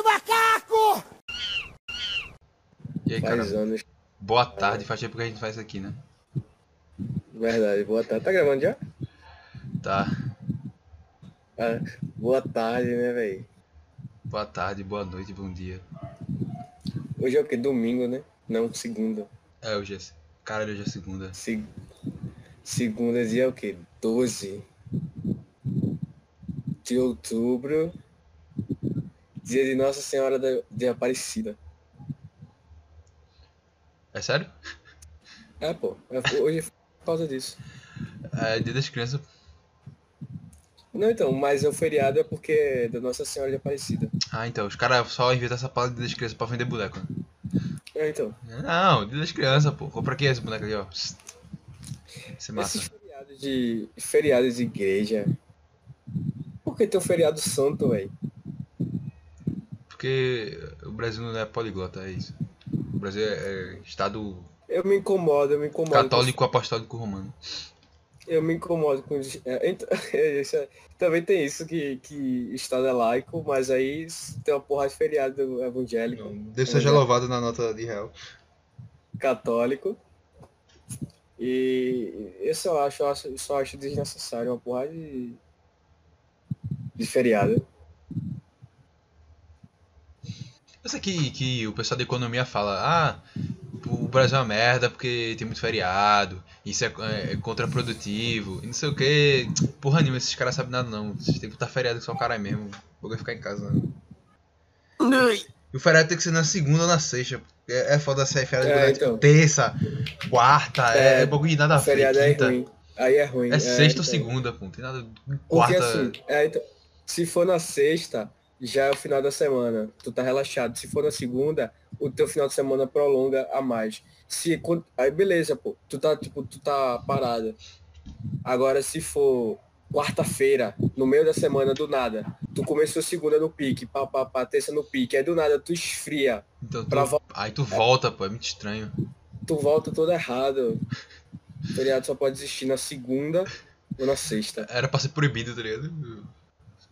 do macaco! E aí, cara? Faz anos. Boa tarde, faz tempo que a gente faz isso aqui, né? Verdade, boa tarde. Tá gravando já? Tá. Ah, boa tarde, né, velho? Boa tarde, boa noite, bom dia. Hoje é o quê? Domingo, né? Não, segunda. É, hoje é. Caralho, hoje é segunda. Se... Segunda dia é o quê? 12 de outubro. Dia de Nossa Senhora de Aparecida. É sério? É, pô. é- Hoje é por causa disso. É dia das crianças. Não, então, mas o feriado é porque é da Nossa Senhora de Aparecida. Ah, então, os caras só inventam essa palavra de dia das crianças pra vender boneco, né? É, então. Não, dia das crianças, pô. Compra aqui esse boneco aqui, ó. Esse é massa. Esses feriados de. feriados de igreja. Por que tem um feriado santo, velho? Porque o Brasil não é poliglota, é isso. O Brasil é, é estado Eu me incomodo, eu me incomodo. com católico apostólico romano. Eu me incomodo com é, então, isso é- também tem isso que, que Estado é laico, mas aí tem uma porra de feriado evangélico, Deus seja louvado na nota de real. católico. E isso eu acho, eu acho, eu só acho desnecessário, uma porra de, de feriado. Que, o pessoal da economia fala, ah, o Brasil é uma merda porque tem muito feriado, isso é, é contraprodutivo, e não sei o que. Porra nenhuma, esses caras sabem nada não. Vocês têm que botar feriado que só o cara é mesmo. Vou ficar em casa não. E o feriado tem que ser na segunda ou na sexta. É, é foda ser feriado É, é, então. terça, quarta, é, É, bagulho de nada a ver. feriado é quinta. ruim. Aí é ruim. É sexta ou então. segunda, pô. Tem nada. Porque Quarta. assim, é, então, se for na sexta, já é o final da semana. Tu tá relaxado. Se for na segunda, o teu final de semana prolonga a mais. Se, aí beleza, pô. Tu tá, tipo, tu tá parada. Agora, se for quarta-feira, no meio da semana, do nada, tu começou segunda no pique, pá, pá, pá, terça no pique, aí do nada tu esfria, Então, tu, aí tu volta, pô. É muito estranho. tu volta todo errado. O feriado só pode existir na segunda ou na sexta. Era pra ser proibido, tá ligado?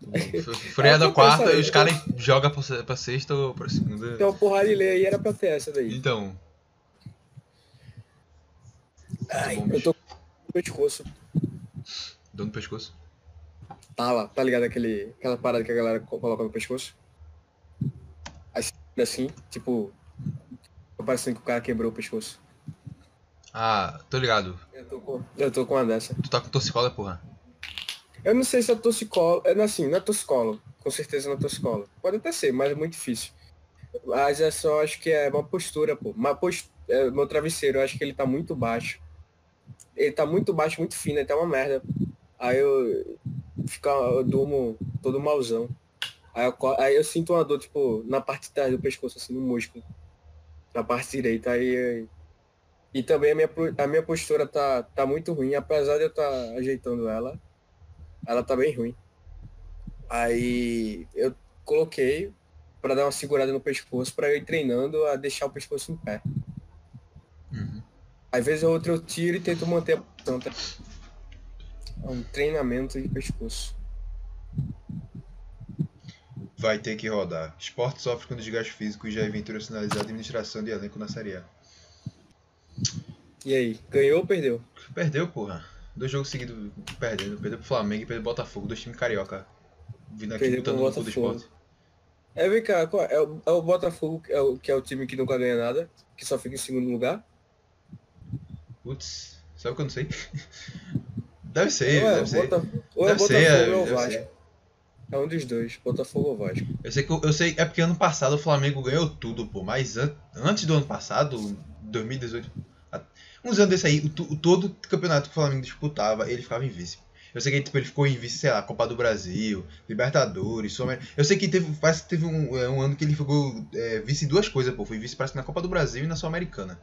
Feriado É, a eu quarta e os eu- caras jogam pra, pra sexta ou pra segunda. Porrada de lei aí, era pra ter essa daí. Então. Ai, bom, eu tô com o pescoço. Dor no pescoço. Tala, tá ligado aquele, aquela parada que a galera co- coloca no pescoço? Assim, assim, tipo, parecendo que o cara quebrou o pescoço. Ah, tô ligado. Eu tô com, eu tô com uma dessa. Tu tá com torcicola, porra. Eu não sei se é torcicolo, é assim, não é com certeza não é. Pode até ser, mas é muito difícil. Mas é só, acho que é uma postura, pô. Uma post... é, meu travesseiro, eu acho que ele tá muito baixo. Ele tá muito baixo, muito fino, tá uma merda. Aí eu, fica, eu durmo todo malzão. Aí eu, aí eu sinto uma dor, tipo, na parte de trás do pescoço, assim, no músculo. Na parte direita. Aí, e também a minha, a minha postura tá, tá muito ruim, apesar de eu estar ajeitando ela ela tá bem ruim. Aí eu coloquei pra dar uma segurada no pescoço pra eu ir treinando a deixar o pescoço em pé. Uhum. Às vezes ou outra eu tiro e tento manter a posição. tá? É um treinamento de pescoço. Vai ter que rodar. Esporte sofre com desgaste físico e Jair Ventura sinalizar a administração de elenco na Série A. E aí, ganhou ou perdeu? Perdeu, porra. Dois jogos seguidos perdendo. Perdeu pro Flamengo e perdeu pro Botafogo. Dois times carioca. Vindo aqui Perdeu pro botando no cu do esporte. É, vem cá, qual- é, o, é o Botafogo, que é o, que é o time que nunca ganha nada, que só fica em segundo lugar? Putz, sabe o que eu não sei? Deve ser, ou é, deve ser. Bota- ou é Deve ser, Botafogo é, ou é o deve Vasco. ser. É um dos dois, Botafogo ou Vasco. Eu sei que eu, sei, é porque ano passado o Flamengo ganhou tudo, pô. Mas an- antes do ano passado, 2018, a- uns anos desse aí, o, o todo campeonato que o Flamengo disputava, ele ficava em vice. Eu sei que tipo, ele ficou em vice, sei lá, Copa do Brasil, Libertadores, sul Eu sei que teve, parece que teve um, é, um ano que ele ficou é, vice em duas coisas, pô. Foi vice parece na Copa do Brasil e na Sul-Americana.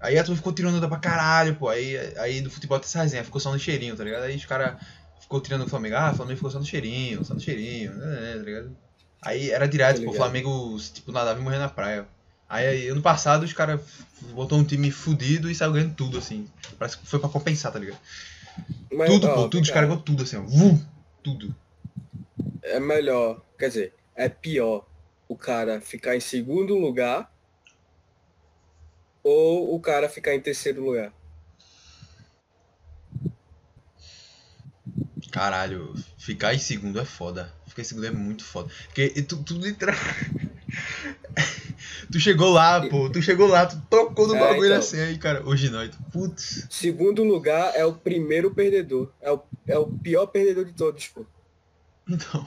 Aí a turma ficou tirando onda pra caralho, pô. Aí, aí do futebol tem essa resenha, ficou só no cheirinho, tá ligado? Aí os caras ficou tirando o Flamengo. Ah, o Flamengo ficou só no cheirinho, só no cheirinho, né, tá ligado? Aí era direto, Tô pô, o. Flamengo, tipo, nadava e morrer na praia. Aí, aí, ano passado os caras botou um time fudido e saiu ganhando tudo, assim. Parece que foi pra compensar, tá ligado? Mas, tudo, ó, pô, tudo, vem os caras ganhou tudo, assim, ó. Vum, tudo. é melhor, quer dizer, é pior o cara ficar em segundo lugar ou o cara ficar em terceiro lugar? Caralho, ficar em segundo é foda. Ficar em segundo é muito foda. Porque tu, tu literalmente. tu chegou lá, pô. Tu chegou lá, tu tocou no É, bagulho então. assim aí, cara. Hoje não. tu, Putz. Segundo lugar é o primeiro perdedor. É o, é o pior perdedor de todos, pô. Então.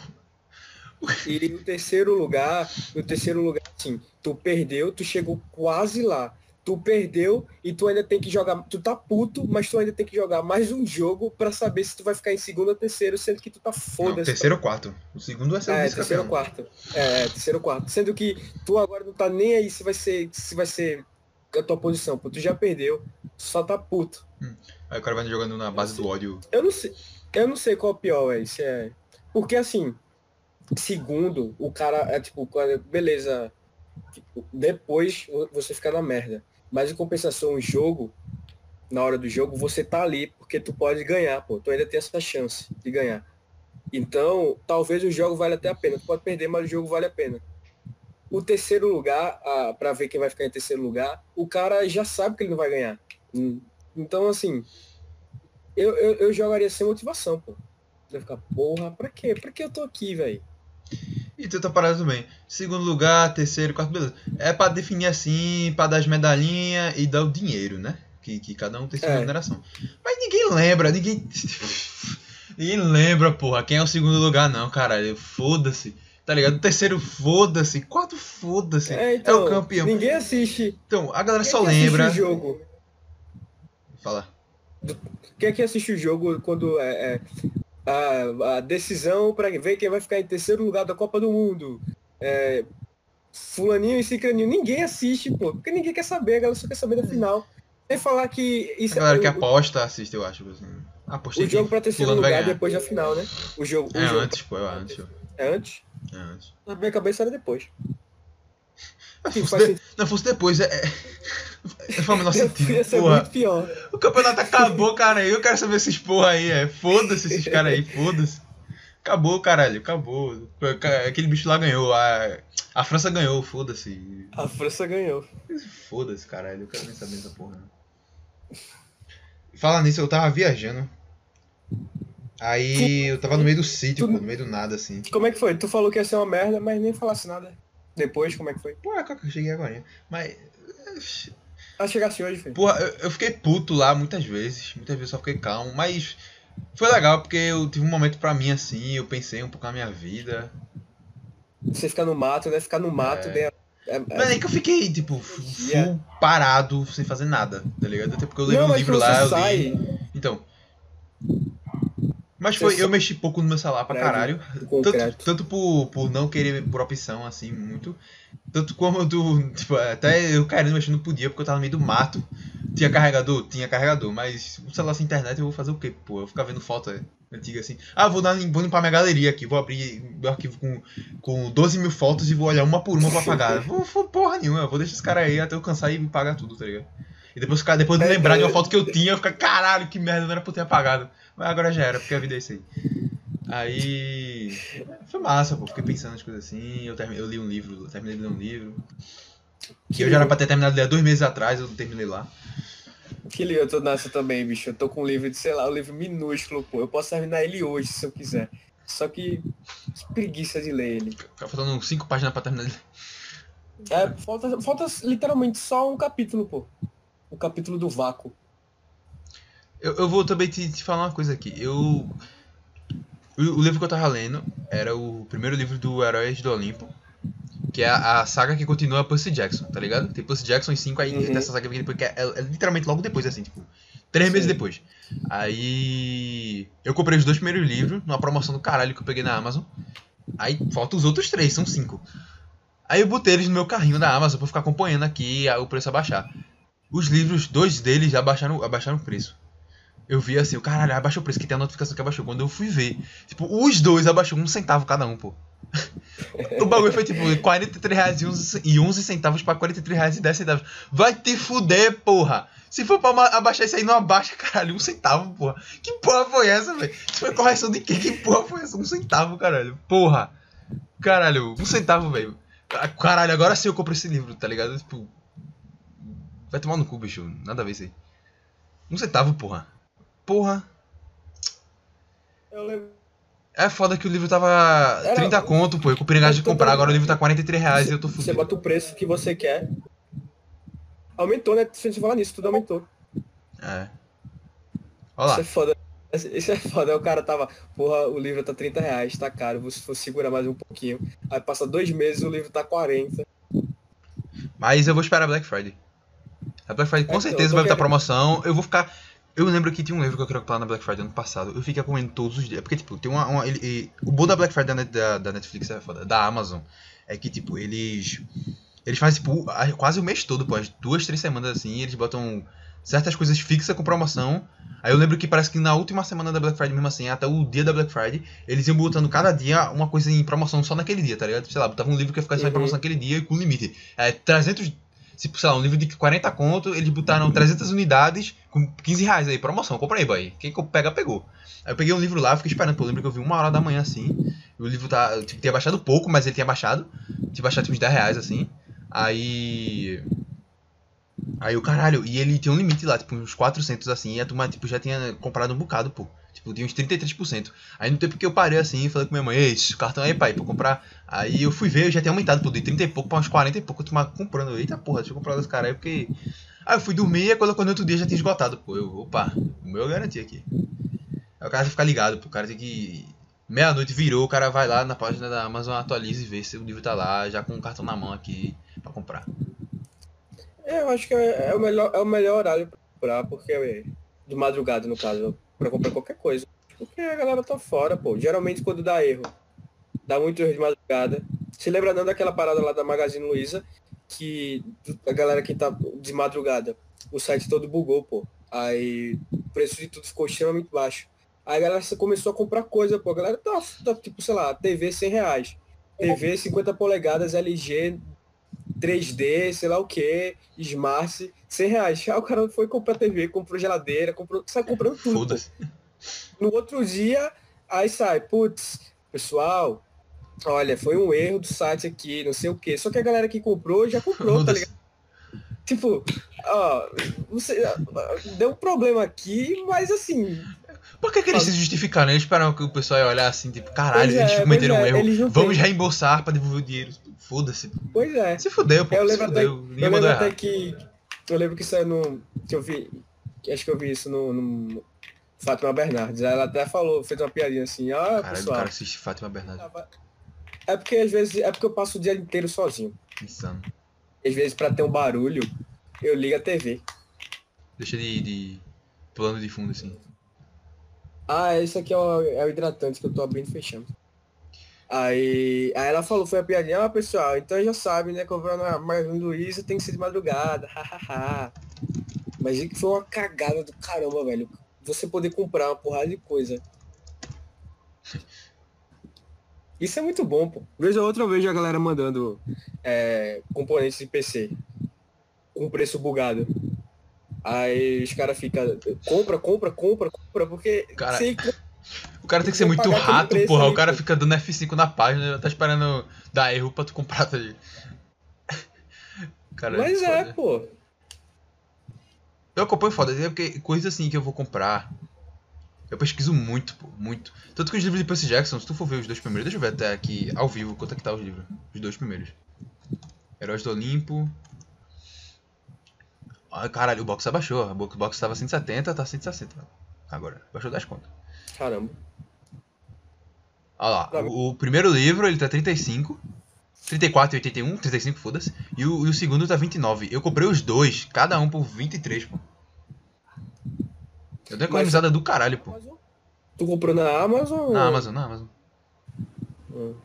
E o terceiro lugar, o terceiro lugar, assim, tu perdeu, tu chegou quase lá. Tu perdeu e tu ainda tem que jogar. Tu tá puto, mas tu ainda tem que jogar mais um jogo pra saber se tu vai ficar em segundo ou terceiro, sendo que tu tá foda-se. terceiro ou quarto. O segundo é ser É, terceiro ou quarto. É, terceiro ou quarto. Sendo que tu agora não tá nem aí se vai ser, se vai ser a tua posição, pô. Tu já perdeu, tu só tá puto. Aí o cara vai jogando na base do ódio. Eu não sei, eu não sei qual é o pior, velho. Se é. Porque assim, segundo, o cara é tipo, beleza. tipo, Depois você fica na merda. Mas em compensação, o jogo, na hora do jogo, você tá ali porque tu pode ganhar, pô. Tu ainda tem essa chance de ganhar. Então, talvez o jogo vale até a pena. Tu pode perder, mas o jogo vale a pena. O terceiro lugar, para ver quem vai ficar em terceiro lugar, o cara já sabe que ele não vai ganhar. Então, assim, eu, eu, eu jogaria sem motivação, pô. Você vai ficar, porra, pra quê? Pra que eu tô aqui, velho? E tu tá parado também. Segundo lugar, terceiro, quarto, beleza. É pra definir assim, pra dar as medalhinhas e dar o dinheiro, né? Que, que cada um tem sua É. remuneração. Mas ninguém lembra, ninguém. ninguém lembra, porra, quem é o segundo lugar, não, caralho. Foda-se. Tá ligado? Terceiro, foda-se. Quarto, foda-se. É, então, o campeão. Ninguém assiste. Então, a galera Quem só é que assiste lembra. o jogo? Fala. Quem é que assiste o jogo quando é, é a, a decisão pra ver quem vai ficar em terceiro lugar da Copa do Mundo? É, fulaninho e cicraninho. Ninguém assiste, pô. Porque ninguém quer saber, a galera só quer saber da final. Sem falar que A isso galera que o, aposta assiste, eu acho. Assim. Apostei o jogo pra que terceiro lugar depois da final, né? O jogo, o É jogo antes, pô, é antes. é antes. É antes. Na minha cabeça era depois. Que fosse de- Não, fosse depois, é. Menor sentido. Ia ser Porra. muito pior. O campeonato acabou, cara. Eu quero saber esses porra aí, é. Foda-se esses caras aí, foda-se. Acabou, caralho, acabou. Aquele bicho lá ganhou. A, a França ganhou, foda-se. A França ganhou. Foda-se, caralho. Eu quero nem saber dessa porra. Fala nisso, eu tava viajando. Aí eu tava no meio do sítio, Tu- pô, no meio do nada, assim. Como é que foi? Tu falou que ia ser uma merda, mas nem falasse nada. Depois, como é que foi? Pô, é que eu cheguei agora. Mas. Ah, chegasse hoje, filho. Porra, eu, eu fiquei puto lá muitas vezes. Muitas vezes eu só fiquei calmo. Mas foi legal porque eu tive um momento pra mim assim. Eu pensei um pouco na minha vida. Você ficar no mato, né? Ficar no mato, É. né? É, é- Mas é que eu fiquei, tipo, full Yeah. parado, sem fazer nada, tá ligado? Até porque eu Não, um livro lá, eu sai. li. Então. Mas foi, eu mexi pouco no meu celular pra caralho. Tanto, tanto por, por não querer por opção, assim, muito. Tanto como do. Tipo, até eu querendo mexer não podia, porque eu tava no meio do mato. Tinha carregador? Tinha carregador. Mas o celular sem internet eu vou fazer o quê, pô? Eu vou ficar vendo foto é, antiga assim. Ah, vou, dar, vou limpar minha galeria aqui. Vou abrir meu arquivo com, com 12 mil fotos e vou olhar uma por uma pra apagar. vou, vou porra nenhuma. Eu vou deixar esse cara aí até eu cansar e pagar tudo, tá ligado? E depois, ficar- depois de É, lembrar de uma eu- foto que eu tinha, eu ficar, caralho, que merda, não era pra eu ter apagado. Mas agora já era, porque a vida é isso aí. Aí. Foi massa, pô. Fiquei pensando nas coisas assim. Eu, termi- eu li um livro, terminei de ler um livro. Que eu já era pra ter terminado de ler dois meses atrás, eu não terminei lá. Que livro eu tô nessa também, bicho. Eu tô com um livro de, sei lá, um livro minúsculo, pô. Eu posso terminar ele hoje, se eu quiser. Só que, que preguiça de ler ele. Tá faltando cinco páginas pra terminar de ler. É, falta, falta literalmente só um capítulo, pô. O capítulo do vácuo. Eu, eu vou também te, te falar uma coisa aqui. Eu. O, o livro que eu tava lendo era o primeiro livro do Heróis do Olimpo. Que é a, a saga que continua Percy Jackson, tá ligado? Tem Percy Jackson em 5, aí Uhum. dessa saga vem depois, que é, é literalmente logo depois, assim, tipo. Três meses Sim. depois. Aí. Eu comprei os dois primeiros livros, numa promoção do caralho que eu peguei na Amazon. Aí faltam os outros três, são cinco. Aí eu botei eles no meu carrinho da Amazon pra ficar acompanhando aqui o preço abaixar. Os livros, dois deles já abaixaram, abaixaram o preço. Eu vi assim, o caralho, abaixou o preço, que tem a notificação que abaixou. Quando eu fui ver, tipo, os dois abaixou um centavo cada um, pô. o bagulho foi tipo 43 reais e 11, e 11 centavos pra 43 reais e 10 centavos. Vai te fuder, porra! Se for pra abaixar isso aí, não abaixa, caralho, um centavo, porra. Que porra foi essa, velho? Foi correção de quem? Que porra foi essa? Um centavo, caralho. Porra. Caralho, um centavo, velho. Caralho, agora sim eu compro esse livro, tá ligado? Tipo. Vai tomar no cu, bicho. Nada a ver isso aí. Um centavo, porra. Porra. Eu lembro. É foda que o livro tava Era- 30 conto, pô. Eu comprei gás de comprar, agora o livro tá 43 reais e eu tô Você fudido. bota o preço que você quer. Aumentou, né? Se a gente falar nisso, tudo aumentou. É. Olha Isso lá. é foda. Isso é foda. O cara tava, porra, o livro tá 30 reais, tá caro, vou, vou segurar mais um pouquinho. Aí passa dois meses o livro tá 40. Mas eu vou esperar Black Friday. A Black Friday com É, certeza vai querendo- promoção. Eu vou ficar. Eu lembro que tinha um livro que eu queria comprar na Black Friday ano passado. Eu fiquei comendo todos os dias. Porque, tipo, tem uma. uma- ele- o bom da Black Friday da, da, Netflix é foda. Da Amazon. É que, tipo, eles. Eles fazem, tipo, quase o mês todo, pô. As duas, três semanas assim. Eles botam certas coisas fixas com promoção. Aí eu lembro que parece que na última semana da Black Friday, mesmo assim, até o dia da Black Friday, eles iam botando cada dia uma coisa em promoção só naquele dia, tá ligado? Sei lá, botava um livro que ia ficar só em Uhum. promoção naquele dia e com limite. É, 300. Tipo, sei lá, um livro de 40 conto, eles botaram 300 unidades com 15 reais aí, promoção, compra aí, boy. Quem pega, pegou. Aí eu peguei um livro lá, fiquei esperando, pô, eu lembro que eu vi uma hora da manhã assim, o livro tá, tipo, tinha baixado pouco, mas ele tinha baixado, tinha baixado tipo, uns 10 reais assim, aí... Aí o caralho, e ele tinha um limite lá, tipo, uns 400 assim, e a turma, tipo, já tinha comprado um bocado, pô. Tipo, tinha uns 33%. Aí no tempo que eu parei assim, falei com minha mãe, ei, esse cartão aí, pai, pra comprar. Aí eu fui ver, eu já tinha aumentado, pô, de 30 e pouco pra uns 40 e pouco, eu tomava comprando. Eita porra, deixa eu comprar desse cara aí, porque. Aí eu fui dormir e quando quando outro dia já tinha esgotado, pô. Eu, opa, o meu eu garanti aqui. Aí o cara tem que ficar ligado, pô. O cara tem que. Meia-noite virou, o cara vai lá na página da Amazon, atualiza e vê se o livro tá lá, já com o cartão na mão aqui pra comprar. É, eu acho que é, é o melhor, é o melhor horário pra comprar, porque é de madrugada, no caso, pra comprar qualquer coisa. Porque a galera tá fora, pô. Geralmente quando dá erro, dá muito erro de madrugada. Se lembra não daquela parada lá da Magazine Luiza, que a galera que tá de madrugada, o site todo bugou, pô. Aí o preço de tudo ficou extremamente baixo. Aí a galera começou a comprar coisa, pô. A galera tá, tá tipo, sei lá, TV 100 reais. TV 50 polegadas LG 3D, sei lá o que, Smart, 100 reais. Aí o cara foi comprar TV, comprou geladeira, comprou, sai comprando tudo. Foda-se. No outro dia, aí sai, putz, pessoal, olha, foi um erro do site aqui, não sei o que. Só que a galera que comprou já comprou, tá ligado? Tipo, ó, você, deu um problema aqui, mas assim, Por que, que eles se justificaram? Eles esperaram que o pessoal ia olhar assim, tipo, caralho, Pois é, eles cometeram pois um é, erro. Vamos reembolsar pra devolver o dinheiro. Foda-se. pois é. Se fudeu, pô. Eu se lembro até- Eu lembro até que. Eu lembro que saiu no. Que eu vi. Acho que eu vi isso no, no Fátima Bernardes. Ela até falou, fez uma piadinha assim, ah, Caralho, o pessoal. cara assiste Fátima Bernardes. É porque às vezes. É porque eu passo o dia inteiro sozinho. Insano. Às vezes pra ter um barulho, eu ligo a TV. Deixa de, de plano de fundo, assim. Ah, esse aqui é o, é o hidratante que eu tô abrindo e fechando. Aí, aí ela falou, foi a piadinha, ah pessoal, então já sabe, né? Comprar na Magazine Luiza tem que ser de madrugada, hahaha. Mas que foi uma cagada do caramba, velho. Você poder comprar uma porrada de coisa. Isso é muito bom, pô. Vez ou outra vejo a galera mandando é, componentes de PC com preço bugado. Aí os caras ficam, compra, compra, compra, compra, porque Cara, O cara tem que ser muito rato, porra. ali, O cara pô. fica dando F5 na página, tá esperando dar erro pra tu comprar, tá ligado? Cara, Mas é, foda. pô. Eu acompanho foda, é porque coisa assim que eu vou comprar. Eu pesquiso muito, pô, muito. Tanto que os livros de Percy Jackson, se tu for ver os dois primeiros, deixa eu ver até aqui ao vivo quanto é que tá os livros. Os dois primeiros. Heróis do Olimpo. Ai, caralho, o box abaixou. O box- tava 170, tá 160. Agora, baixou 10 contas. Caramba. Olha lá, o, o primeiro livro ele tá 35, 34 e 81, 35, foda-se. E o, e o segundo tá 29. Eu comprei os dois, cada um por 23, pô. Eu dei economizada do caralho, pô. Tu comprou na Amazon? Na Amazon, na Amazon. Hum.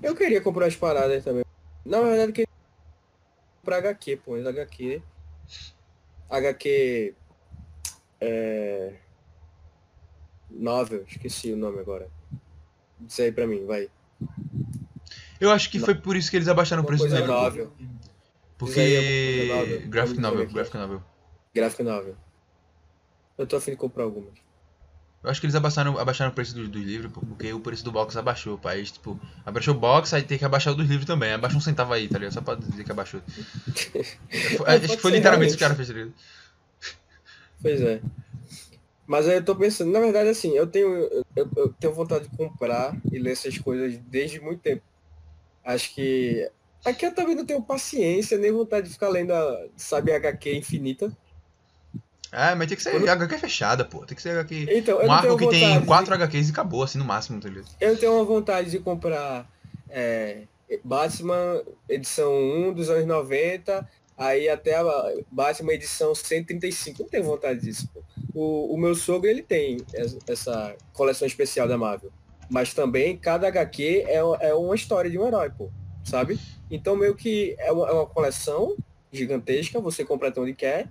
Eu queria comprar as paradas também. Na verdade, eu queria comprar HQ, pô. Mas HQ. HQ. É. Novel, esqueci o nome agora. Diz aí pra mim, vai. Eu acho que foi por isso que eles abaixaram o preço do livro. novel. Aí Porque. novel. Graphic novel, graphic novel. Graphic novel. Eu tô afim de comprar algumas. Eu acho que eles abaixaram, abaixaram o preço dos, dos livros, porque o preço do box abaixou, pá. Aí, tipo, abaixou o box, aí tem que abaixar o dos livros também. Abaixa um centavo aí, tá ligado? Só pra dizer que abaixou. Foi- acho que foi ser, literalmente isso realmente. que o cara fez, tá ligado? Pois é. Mas aí eu tô pensando, na verdade assim, eu tenho, eu, eu tenho vontade de comprar e ler essas coisas desde muito tempo. Acho que. Aqui eu também não tenho paciência, nem vontade de ficar lendo a, sabe, HQ infinita. É, mas tem que ser Quando- HQ fechada, pô. Tem que ser HQ. Então, Um arco que tem vontade de- 4 HQs e acabou, assim, no máximo, tá ligado? Eu tenho uma vontade de comprar é, Batman edição 1 dos anos 90, aí até a Batman edição 135. Eu não tenho vontade disso. pô. O, o meu sogro, ele tem es- essa coleção especial da Marvel. Mas também cada HQ é, é uma história de um herói, pô. Sabe? Então meio que é uma, é uma coleção gigantesca, você completa onde quer.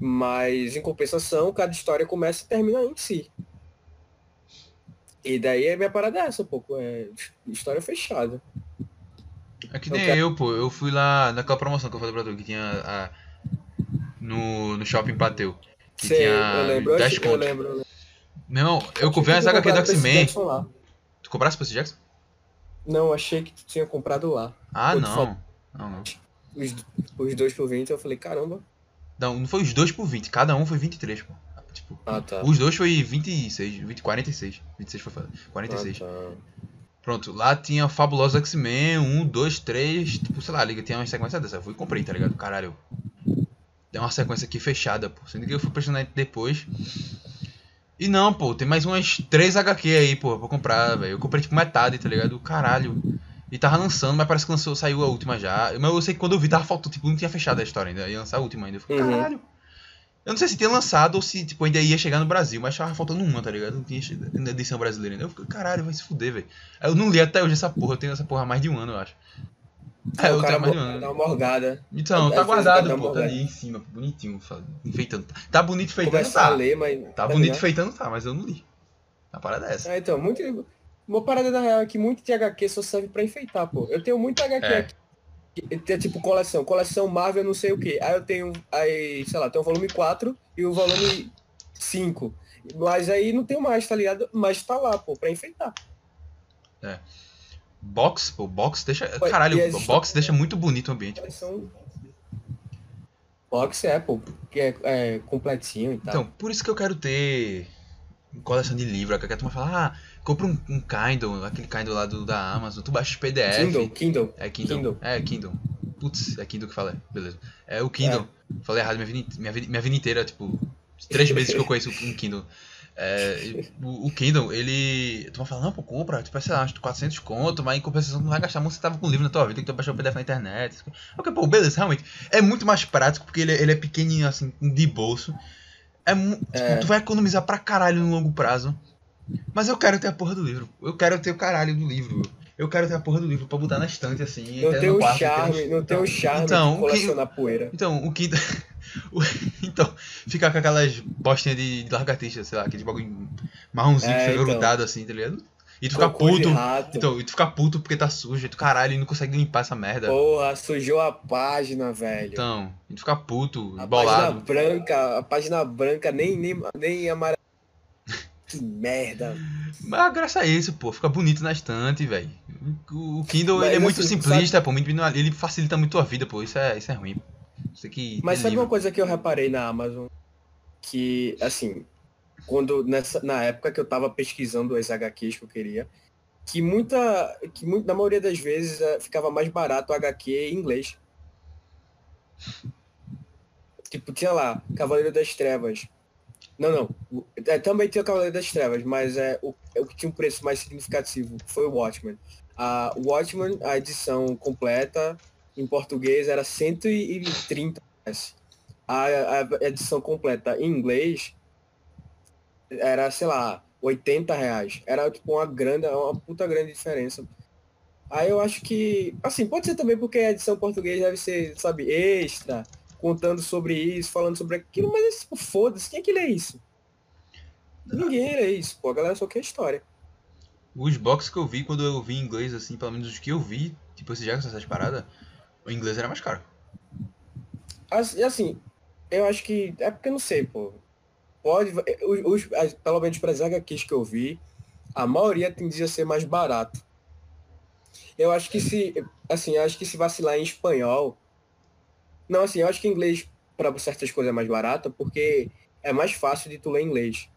Mas em compensação, cada história começa e termina em si. E daí a minha parada é essa, um pouco. É história fechada. É que Eu nem quero- eu, pô. Eu fui lá naquela promoção que eu falei pra tu, que tinha a, no, no shopping Plateu. Que Sei, tinha eu lembro, eu, 10 achei- eu lembro. eu lembro. Irmão, eu comprei as tu HQ do X-Men. Tu comprasse Percy Jackson? Não, achei que tu tinha comprado lá. Ah, Pô, não. falou- Não, não. Os, os dois por 20, eu falei, caramba. Não, não foi os dois por 20. Cada um foi 23, pô. Tipo, Ah, tá. os dois foi 26, 20, 46. 26 foi foda. 46. Ah, tá. Pronto, lá tinha Fabuloso X-Men, 1, 2, 3, tipo, sei lá, liga, tinha uma sequência dessa. Eu fui e comprei, tá ligado? Caralho. Tem uma sequência aqui fechada, pô. Sendo que eu fui pressionar depois. E não, pô, tem mais umas 3 HQ aí, pô, pra comprar, velho. Eu comprei tipo metade, tá ligado? Caralho. E tava lançando, mas parece que lançou, saiu a última já. Mas eu sei que quando eu vi tava faltando, tipo, não tinha fechado a história ainda. Ia lançar a última ainda. Eu falei, Uhum. caralho. Eu não sei se tinha lançado ou se, tipo, ainda ia chegar no Brasil, mas tava faltando uma, tá ligado? Não tinha edição brasileira ainda. Eu fiquei, caralho, vai se fuder, velho. Eu não li até hoje essa porra, eu tenho essa porra há mais de um ano, eu acho. É, o eu tenho mais de um ano. dá uma morgada. Então, Às tá vezes guardado, pô, tá ali em cima, bonitinho, enfeitando. Tá bonito feitando, a tá. ler, mas. Tá bonito ligado? feitando, tá, mas eu não li. A parada é essa. Ah, então, muito. Uma parada da real é que muito de HQ só serve pra enfeitar, pô. Eu tenho muito HQ É. aqui. É tipo coleção, coleção Marvel não sei o que. Aí eu tenho, aí, sei lá, tem o volume 4 e o volume 5. Mas aí não tenho mais, tá ligado? Mas tá lá, pô, pra enfeitar. Box, pô, box deixa. Ué, Caralho, e as box deixa muito bonito o ambiente. Coleção. Box é, pô, que é, é completinho e tal. Então, por isso que eu quero ter coleção de livro. Que a turma fala, ah, compra um, um Kindle, aquele Kindle lá do, da Amazon, tu baixa os PDF. Kindle, Kindle. É Kindle. Kindle. É Kindle. Putz, é Kindle que fala, beleza. É o Kindle. Falei errado minha vida, minha, vida, minha vida inteira, tipo, três meses que eu conheço um Kindle. É, o, o Kindle, ele. Tu vai falar, não, pô, compra, tipo, sei lá, uns 400 conto, mas em compensação tu não vai gastar muito, você tava com livro na tua vida, que tu baixar o PDF na internet. Ok, pô, beleza, realmente. É muito mais prático, porque ele, ele é pequenininho, assim, de bolso. É, É. Tipo, tu vai economizar pra caralho no longo prazo. Mas eu quero ter a porra do livro. Eu quero ter o caralho do livro. Eu quero ter a porra do livro pra botar na estante, assim. Não tem o quarto, charme, não tem o charme Então, de o que- colecionar poeira. então, o o- então, ficar com aquelas bostinhas de, de largatista, sei lá, aquele bagulho marronzinho É, que fica então. grudado assim, tá ligado? E tu ficar puto. Então, e tu ficar puto porque tá sujo, e tu caralho, e não consegue limpar essa merda. Porra, sujou a página, velho. Então, e tu ficar puto, a página bolado. branca, a página branca nem, nem, nem amarela. Que merda. Mas a graça é isso, pô, fica bonito na estante, velho. O Kindle Mas, é muito assim, simplista, pô, muito ele facilita muito a vida, pô, isso é, isso é ruim. Isso. Mas sabe livro. uma coisa que eu reparei na Amazon? Que, assim, quando nessa, na época que eu tava pesquisando as HQs que eu queria, que muita. que muito, na maioria das vezes eh, ficava mais barato o HQ em inglês. Tipo, tinha lá, Cavaleiro das Trevas. Não, não. o- é, também tinha o Cavaleiro das Trevas, mas é, o, o que tinha um preço mais significativo foi o Watchmen. A Watchmen, a edição completa, em português, era 130 reais. A, a edição completa em inglês era, sei lá, 80 reais. Era tipo uma grande, uma puta grande diferença. Aí eu acho que, assim, pode ser também porque a edição em português deve ser, sabe, extra, contando sobre isso, falando sobre aquilo, mas tipo, foda-se, quem é que lê isso? Ninguém lê isso, pô, a galera só quer história. Os box que eu vi quando eu vi em inglês, assim, pelo menos os que eu vi, tipo esse Jackson, essas paradas, o inglês era mais caro. As- E assim, eu acho que, é porque eu não sei, pô. pode. Os, os, pelo menos para as HQs que eu vi, a maioria tendia a ser mais barato. Eu acho que se. Assim, eu acho que se vacilar em espanhol. Não, assim, eu acho que inglês para certas coisas é mais barato, porque é mais fácil de tu ler inglês.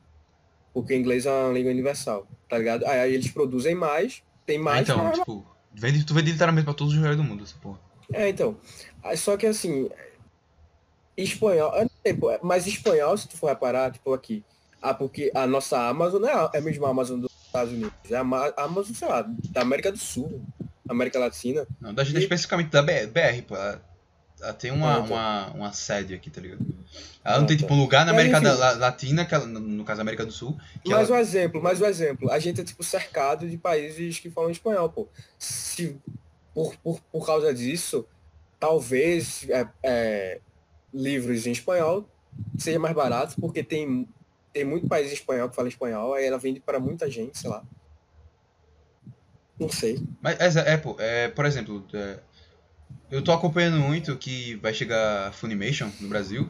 Porque inglês é uma língua universal, tá ligado? Aí eles produzem mais, tem mais. então, mas... tipo, vende, tu vende literalmente pra todos os lugares do mundo, essa porra. É, então. Só que assim, espanhol, mas espanhol, se tu for reparar, tipo aqui, ah, porque a nossa Amazon não é a mesma Amazon dos Estados Unidos, é a Amazon, sei lá, da América do Sul, América Latina. Não, da gente e... especificamente da BR, pô. Ela, ela tem uma, ah, uma, uma sede aqui, tá ligado? Ela não ah, tem, tipo, um lugar na América mas, da, Latina, que ela, no caso América do Sul. mais ela... um exemplo, mais um exemplo. A gente é, tipo, cercado de países que falam espanhol, pô. Se, por, por, por causa disso, talvez é, é, livros em espanhol seja mais barato, porque tem, tem muito país espanhol que fala espanhol, aí ela vende para muita gente, sei lá. Não sei. Mas, é, é, pô, é, por exemplo, é, eu tô acompanhando muito que vai chegar Funimation no Brasil.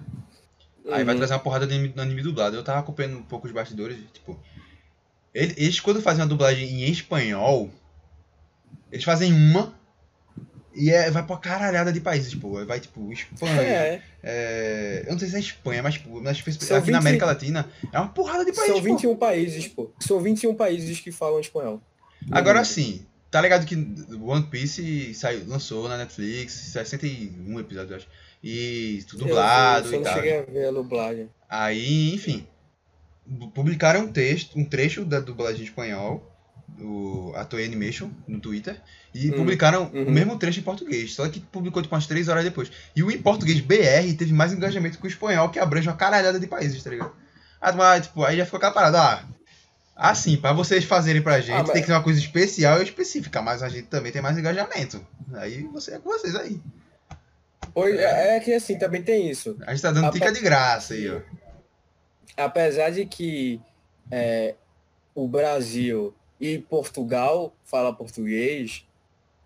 Uhum. Aí vai uhum. trazer uma porrada de anime, anime dublado. Eu tava acompanhando um pouco os bastidores, tipo. Eles, quando fazem uma dublagem em espanhol, eles fazem uma e é, vai pra caralhada de países, pô. Vai, tipo, Espanha. É. é. eu não sei se é Espanha, mas, tipo, nas, aqui 20... na América Latina é uma porrada de países. São 21 pô. países, pô. São 21 países que falam espanhol. Agora sim, tá ligado que One Piece saiu, lançou na Netflix, 61 episódios, eu acho. E tudo dublado eu, eu e tal. não cheguei a ver a dublagem. Aí, enfim. Publicaram um texto, um trecho da dublagem em espanhol do, a Toei Animation no Twitter e hum, publicaram uhum. o mesmo trecho em português, só que publicou tipo umas 3 horas depois. E o em português BR teve mais engajamento que o espanhol, que abrange uma caralhada de países, tá ligado? Ah, tipo, aí já ficou aquela parada, ah, assim, pra vocês fazerem pra gente, ah, mas... tem que ser uma coisa especial e específica, mas a gente também tem mais engajamento. Aí você é com vocês aí. É, é que assim, também tem isso. A gente tá dando tica de graça aí, ó. Apesar de que é, o Brasil e Portugal fala português,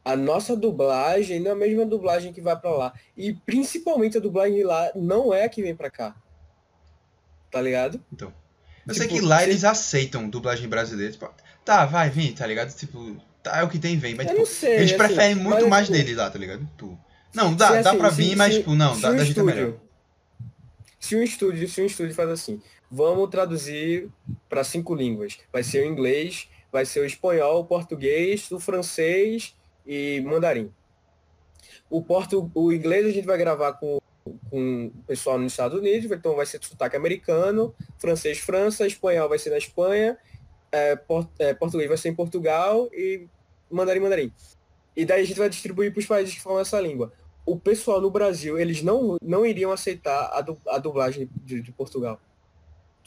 a nossa dublagem não é a mesma dublagem que vai para lá. E principalmente a dublagem lá não é a que vem para cá. Tá ligado? Então. Eu tipo, sei que lá eles aceitam dublagem brasileira. Tipo, tá, vai, vem, tá ligado? Tipo, tá, é o que tem, vem. Mas, tipo, sei, eles assim, preferem muito mais tipo, deles lá, tá ligado? Tipo, não, dá, se, dá assim, pra vir, se, mas, tipo, não, dá, um da gente é melhor. Se um estúdio, se um estúdio faz assim, vamos traduzir para cinco línguas. Vai ser o inglês, vai ser o espanhol, o português, o francês e mandarim. O, porto, o inglês a gente vai gravar com, com o pessoal nos Estados Unidos, então vai ser sotaque americano, francês, França, espanhol vai ser na Espanha, é, port, é, português vai ser em Portugal e mandarim, mandarim. E daí a gente vai distribuir para os países que falam essa língua. O pessoal no Brasil, eles não, não iriam aceitar a, du, a dublagem de, de Portugal.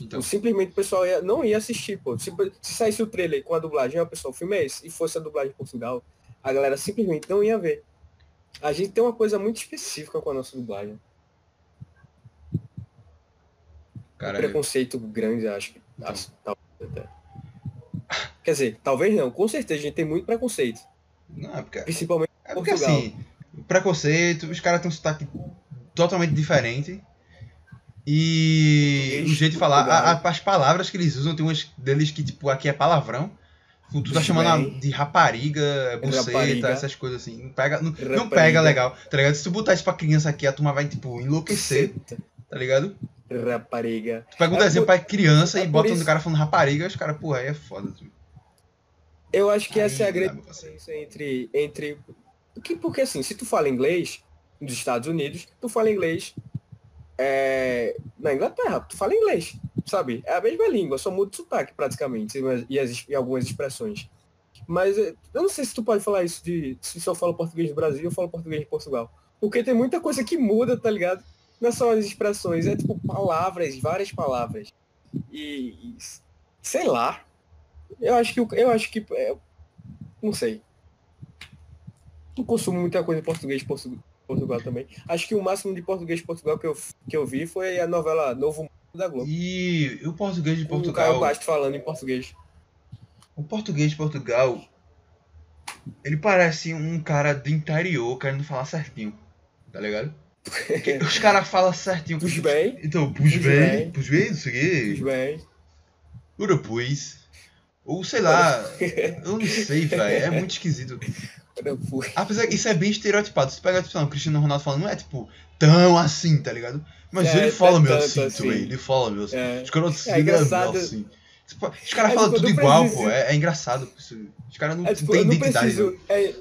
Então. Simplesmente o pessoal ia, não ia assistir, pô. Se, se saísse o trailer com a dublagem, o pessoal, o filme é esse, e fosse a dublagem de Portugal, a galera simplesmente não ia ver. A gente tem uma coisa muito específica com a nossa dublagem. Cara, um preconceito grande, acho que. Então. Talvez até. Quer dizer, talvez não, com certeza a gente tem muito preconceito. Não, é porque. Principalmente é porque Portugal. assim, preconceito, os caras têm um sotaque totalmente diferente. E o jeito de falar, a, a, as palavras que eles usam, tem umas deles que, tipo, aqui é palavrão. Tu tá chamando de rapariga, buceta, rapariga. essas coisas assim. Não pega, não, não, pega legal, tá ligado? Se tu botar isso pra criança aqui, a turma vai, tipo, enlouquecer. Buceta. Tá ligado? Rapariga. Tu pega um desenho por... pra criança é e bota isso... um cara falando rapariga, os caras, porra, aí é foda. Tipo. Eu acho que aí, essa é a grande diferença entre, entre. Porque, porque assim, se tu fala inglês nos Estados Unidos, tu fala inglês é, na Inglaterra, tu fala inglês, sabe? É a mesma língua, só muda o sotaque praticamente e, as, e algumas expressões. Mas é, eu não sei se tu pode falar isso de se eu falo português do Brasil ou falo português de Portugal. Porque tem muita coisa que muda, tá ligado? Não só as expressões, é tipo palavras, várias palavras. E, e sei lá. Eu acho que eu acho que é, não sei. Não consumo muita coisa em português, português Portugal também. Acho que o máximo de português de Portugal que eu, que eu vi foi a novela Novo Mundo da Globo. E o português de Portugal. O Caio falando em português. O português de Portugal. Ele parece um cara do interior querendo falar certinho. Tá ligado? Os caras falam certinho. Puxa bem. Então, push Puxa bem, bem. push bem, não sei o quê. bem. Ora, pois. Ou sei lá, eu não sei, velho. É muito esquisito. Apesar que isso é bem estereotipado. Se tu pega, tipo, lá, o Cristiano Ronaldo falando, não é tipo tão assim, tá ligado? Mas É, ele fala é assim, assim. Ele fala meio assim. É. Os caras assim, É né, engraçado. meio assim. Os caras É, falam tipo, tudo não igual, preciso- pô. É, é engraçado. Os caras não, É, tipo, têm não identidade. preciso. não. é,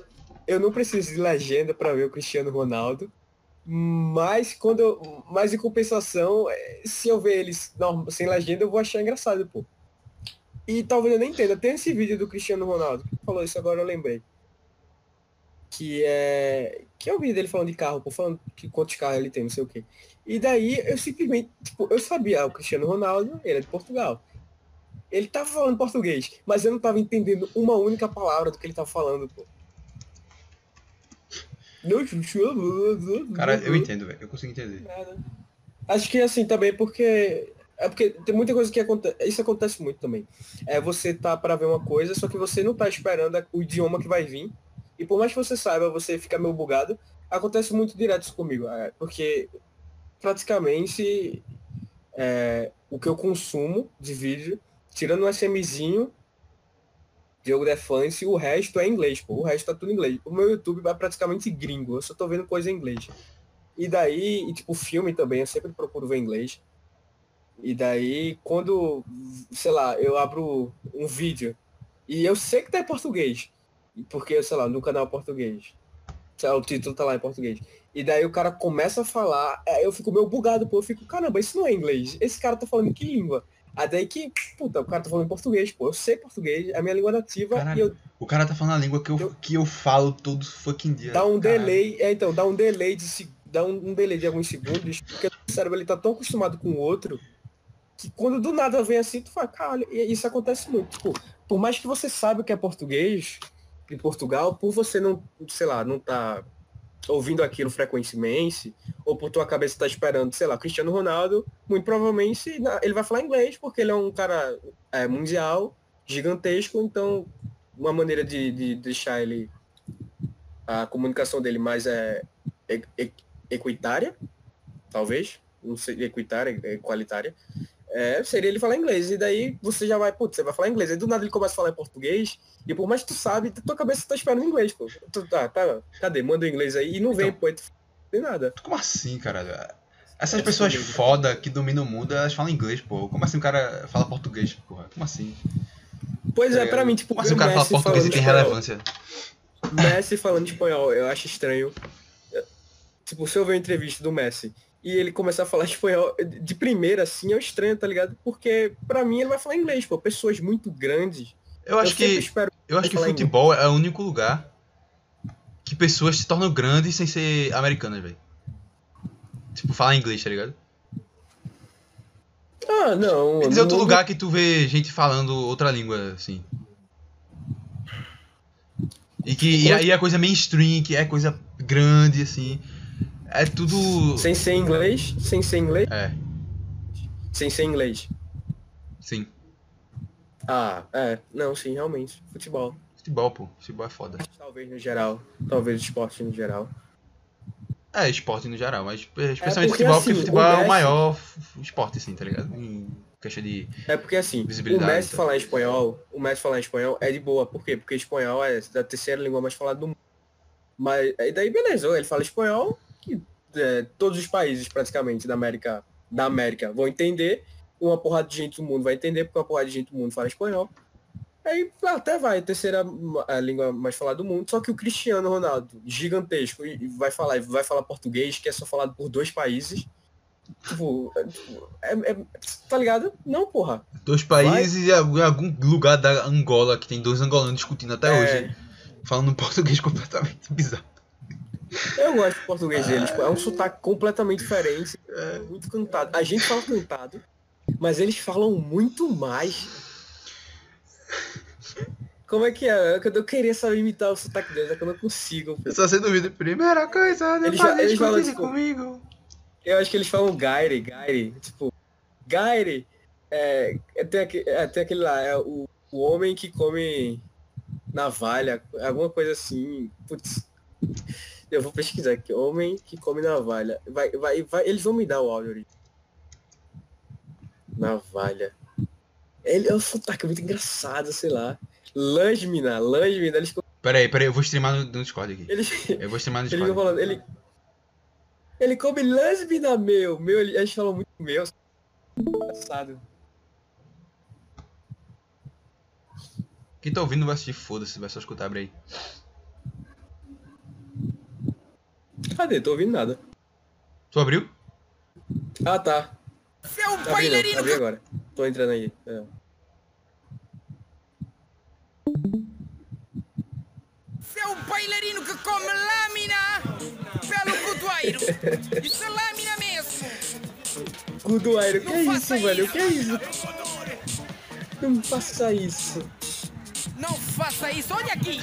eu não preciso de legenda pra ver o Cristiano Ronaldo. Mas quando eu, mas em compensação, é, se eu ver eles norm- sem legenda, eu vou achar engraçado, pô. E talvez eu nem entenda. Tem esse vídeo do Cristiano Ronaldo. que falou isso agora, eu lembrei. Que é. Que é o vídeo dele falando de carro, pô, falando que quantos carros ele tem, não sei o quê. E daí eu simplesmente, tipo, eu sabia, ah, o Cristiano Ronaldo, ele é de Portugal. Ele tava falando português, mas eu não tava entendendo uma única palavra do que ele tava falando, pô. Cara, eu entendo, velho. Eu consigo entender. Acho que assim também porque é porque tem muita coisa que acontece, isso acontece muito também. É você tá para ver uma coisa, só que você não tá esperando o idioma que vai vir. E por mais que você saiba, você fica meio bugado. Acontece muito direto isso comigo, é, porque praticamente é, o que eu consumo de vídeo, tirando um SMzinho, Diogo Defense, o resto é inglês, pô. O resto tá tudo inglês. O meu YouTube vai praticamente gringo, eu só tô vendo coisa em inglês. E daí, e, tipo, filme também, eu sempre procuro ver inglês. E daí, quando, sei lá, eu abro um vídeo e eu sei que tá em português, porque, sei lá, no canal português, sei lá, o título tá lá em português. E daí o cara começa a falar, aí eu fico meio bugado, pô, eu fico, caramba, isso não é inglês. Esse cara tá falando que língua? Daí que, puta, o cara tá falando em português, pô, eu sei português, é a minha língua nativa Caralho. e eu O cara tá falando a língua que eu, Eu- que eu falo todo fucking dia. dá um Caralho. delay, é, então, dá um delay de se- dá um, um delay de alguns segundos, porque o cérebro ele tá tão acostumado com o outro que quando do nada vem assim, tu fala, caralho, isso acontece muito. Tipo, por mais que você saiba o que é português de Portugal, por você não, sei lá, não tá ouvindo aquilo frequentemente, ou por tua cabeça tá esperando, sei lá, Cristiano Ronaldo, muito provavelmente ele vai falar inglês, porque ele é um cara é, mundial, gigantesco, então uma maneira de, de deixar ele a comunicação dele mais é equitária, talvez, não sei, equitária, equalitária, é, seria ele falar inglês. E daí você já vai, putz, você vai falar inglês. Aí do nada ele começa a falar em português, e por mais que tu sabe, tua cabeça tá esperando inglês, pô. Tu, tá, tá, cadê? Manda o inglês aí e não vem, Então- pô, aí tu tem nada. Como assim, cara? Essas É pessoas foda que dominam o mundo, elas falam inglês, pô. Como assim o cara fala português, porra? Como assim? Pois Tá é, pra mim, tipo, Como assim o cara fala Messi português e tem espanhol- relevância? Messi falando espanhol, eu acho estranho. Tipo, se eu ver uma entrevista do Messi e ele começar a falar espanhol de primeira, assim, é estranho, tá ligado? Porque pra mim ele vai falar inglês, pô. Pessoas muito grandes. Eu acho sempre que, espero eu acho que futebol é o único lugar que pessoas se tornam grandes sem ser americanas, velho. Tipo, falar inglês, tá ligado? Ah, não. Me dizer outro no- lugar que tu vê gente falando outra língua, assim. E que e aí a coisa mainstream, que é coisa grande, assim. É tudo. Sem ser inglês, sem ser inglês, É, sem ser inglês. sim. Ah, é. Não, sim, realmente. Futebol. Futebol, pô. Futebol é foda. Talvez no geral. Talvez esporte no geral. É, esporte no geral, mas especialmente porque, futebol, assim, porque futebol o é o Messi- maior f- f- esporte, assim, tá ligado? Em questão de. É porque assim, o Messi tá. falar espanhol, o Messi falar espanhol é de boa. Por quê? Porque espanhol é a terceira língua mais falada do mundo. Mas aí daí beleza, ele fala espanhol, que é, todos os países praticamente da América, da América vão entender, uma porrada de gente do mundo vai entender, porque uma porrada de gente do mundo fala espanhol. Aí até vai, a terceira a língua mais falada do mundo, só que o Cristiano Ronaldo, gigantesco, e vai falar, vai falar português, que é só falado por dois países. Tipo, é, é- é- tá ligado? Não, porra. Dois países e algum lugar da Angola que tem dois angolanos discutindo até É. hoje. Falando português completamente bizarro. Eu gosto do português deles, é um sotaque completamente diferente, é muito cantado. A gente fala cantado, mas eles falam muito mais. Como é que é? Eu queria saber imitar o sotaque deles, é que eu não consigo. pô. Eu só sei duvido. Primeira coisa, Eles eles falam, tipo, comigo. Eu acho que eles falam Gaire, Gaire, tipo, Gaire, é, é, tem, aquele, é, tem aquele lá, é o, o homem que come navalha, alguma coisa assim. Putz, Eu vou pesquisar aqui. Homem que come navalha. Vai, vai, vai. Eles vão me dar o áudio. Navalha. Ele é um sotaque muito engraçado, sei lá. Langemina, Langemina, eles. Peraí, peraí, eu vou streamar no, no Discord aqui. Eles, Eu vou streamar no eles Discord. vão falando, ele. Ele come Langemina, meu. Meu, ele- eles falam muito meu. Engraçado. Quem tá ouvindo vai assistir, foda-se, vai só escutar, abre aí. Cadê? Tô ouvindo nada. Tu abriu? Ah, tá. Seu Abri, não. bailarino Abri agora. Tô entrando aí. É. Seu bailarino que come lâmina pelo cotoeiro. Isso é lâmina mesmo. Guduairo, que é isso, velho? Que é isso? Não faça isso. Não faça isso. Olha aqui.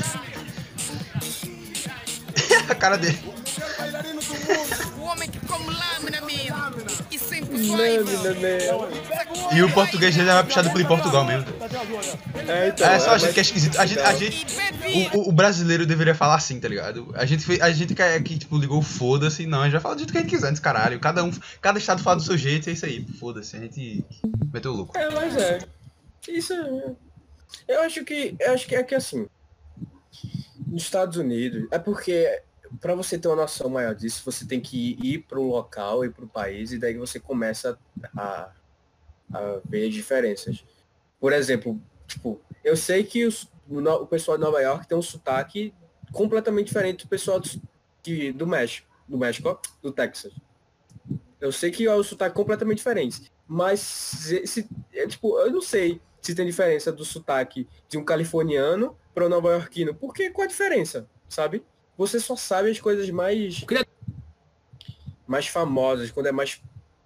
a cara dele. O homem que come lâmina mesmo. E sem cotoeiro. Lâmina? E o português dele é puxado pelo Portugal mesmo. É, então, É só a gente mas- que é esquisito. A gente, a gente, o, o- brasileiro deveria falar assim, tá ligado? A gente, fez- a gente que, é- que tipo, ligou o foda-se, não, a gente vai falar do jeito que a gente quiser, antes, caralho. Cada um, cada estado fala do seu jeito, é isso aí, foda-se, a gente meteu o louco. É, mas é. Isso é. Eu acho que. Eu acho que é que assim. Nos Estados Unidos, é porque para você ter uma noção maior disso, você tem que ir, para o local e para o país, e daí você começa a, a ver as diferenças. Por exemplo, tipo, eu sei que os- o, pessoal de Nova York tem um sotaque completamente diferente do pessoal do, que, do México. Do México, do Texas. Eu sei que é um sotaque completamente diferente. Mas se, se- é, tipo, eu não sei se tem diferença do sotaque de um californiano para um nova-iorquino. Porque qual a diferença, sabe? Você só sabe as coisas mais mais famosas, quando é mais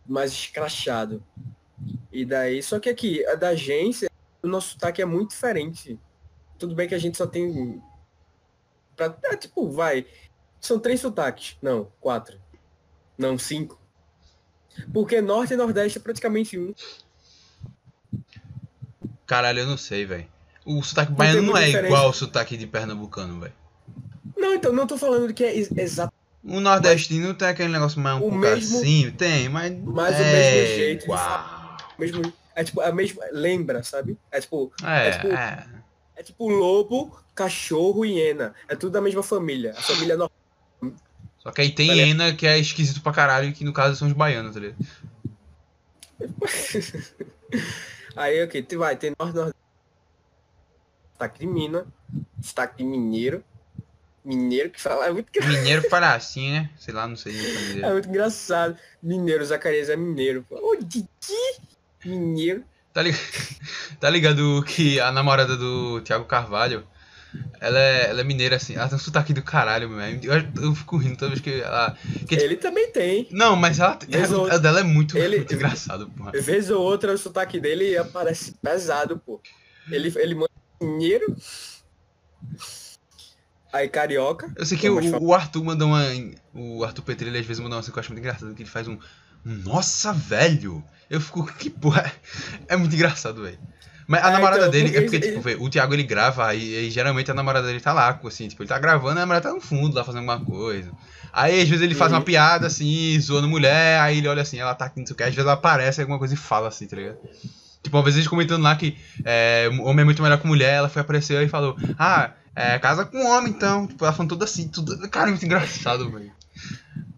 mais escrachado. E daí, só que aqui, a da agência, o nosso sotaque é muito diferente. Tudo bem que a gente só tem pra, é, tipo, vai, são três sotaques. Não, quatro. Não, cinco. Porque norte e nordeste é praticamente um. Caralho, eu não sei, velho. O sotaque baiano não é diferença. igual ao sotaque de pernambucano, velho. Não, então, não tô falando que é ex- exato, O nordestino tem aquele negócio mais um O pouco mesmo- assim, tem, mas. mas o é mesmo jeito igual. mesmo. É tipo, a mesma. Lembra, sabe? É tipo, É, é tipo- é. é tipo lobo, cachorro e hiena. É tudo da mesma família. A família normal. Só que aí tem hiena que é esquisito pra caralho, que no caso são os baianos, tá ligado? Aí, ok, tu vai, tem norte nordeste. Sotaque de Minas, sotaque de mineiro. Mineiro que fala é muito, Mineiro para assim, né? Sei lá, não sei. é muito engraçado. Mineiro, Zacarias é mineiro. pô. Ô, Didi! Mineiro. Tá ligado? tá ligado que a namorada do Thiago Carvalho, ela é, ela é mineira assim, ela tem um sotaque do caralho, mesmo. Eu, eu fico rindo toda vez que ela. Que, tipo, Ele também tem. não, mas ela, Vez ou- a dela é muito, ele- muito engraçado, porra. Vez ou outra o sotaque dele aparece pesado, pô. Ele, ele manda mineiro. Aí carioca. Eu sei que o, o Arthur mandou uma. O Arthur Petri, ele às vezes manda uma coisa que eu acho muito engraçado, que ele faz um. Nossa, velho! Eu fico, que porra. É muito engraçado, velho. Mas a É, namorada então, dele, é porque ele- tipo, velho, o Thiago ele grava, aí, aí geralmente a namorada dele tá lá, assim, tipo, ele tá gravando, a namorada tá no fundo lá fazendo alguma coisa. Aí às vezes ele faz Uhum. uma piada assim, zoando mulher, aí ele olha assim, ela tá aqui, não sei o que, às vezes ela aparece alguma coisa e fala assim, tá ligado? Tipo, uma vez a gente comentando lá que é, homem é muito melhor que mulher, ela foi aparecer e falou, ah, é, casa com homem então. Tipo, ela falando tudo assim, tudo. Cara, é muito engraçado, velho.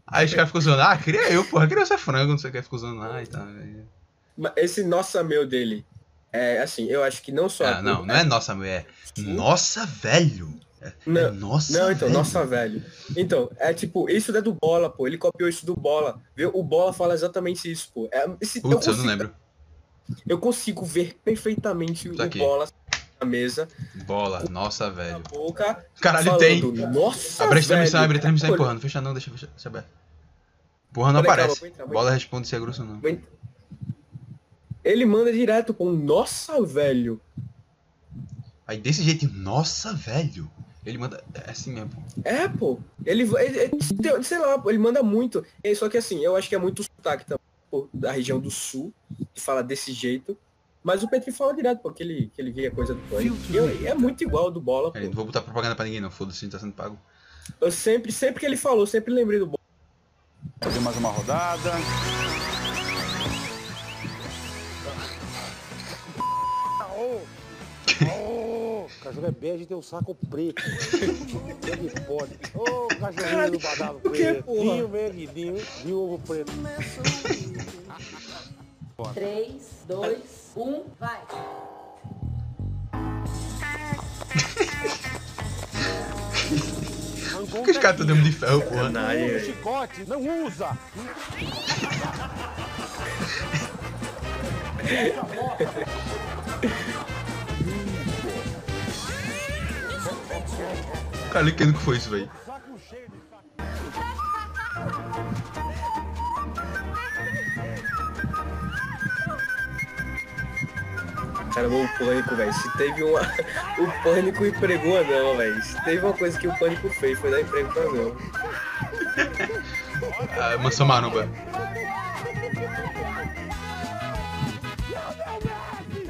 Aí os caras ficam zoando, ah, queria eu, porra, queria ser frango, não sei o que, ficou zoando lá e tal. velho. Mas Esse nossa meu dele. É assim, eu acho que não só. Ah, não, não é nossa, é nossa, velho. É, Não, é nossa, Não, então, velho. nossa, velho. Então, é tipo, isso é do Bola, pô. Ele copiou isso do Bola. Viu? O Bola fala exatamente isso, pô. É, esse, Putz, eu consigo, não lembro. eu consigo ver perfeitamente Tá o aqui. Bola na mesa, Bola, nossa, velho. boca. Caralho, falando, tem. Nossa, Abre a transmissão, abre a transmissão empurrando. Fecha não, deixa, deixa, deixa aberto. Porra, não calma, aparece. entrar, Bola responde se é grosso ou não. Ele manda direto, pô. Nossa, velho. Aí desse jeito, nossa, velho. Ele manda. É assim mesmo. É, pô. Ele, ele, ele- sei lá, ele manda muito. É, Só que assim, eu acho que é muito sotaque também, pô, da região do sul, que fala desse jeito. Mas o Petri fala direto, porque ele, que ele vê a coisa do. E eu- é muito igual ao do bola, não vou botar propaganda pra ninguém não, foda-se, tá sendo pago. Eu sempre, sempre que ele falou, sempre lembrei do Bola. Fazer mais uma rodada. O cachorro é bege e tem o saco preto. Ele pode. Ô, cachorrinho do badalo preto. dinho, dinho ovo preto. 3, 2, 1, vai. Um Que os caras tão tequinho. dando de ferro, porra. Canalha, Usa chicote, não usa. Cara, que ano que foi isso, velho? Cara, o pânico, velho. Se teve uma. O pânico empregou anão, velho. Se teve uma coisa que o pânico fez, foi dar emprego pra anão. Ah, mansão maromba.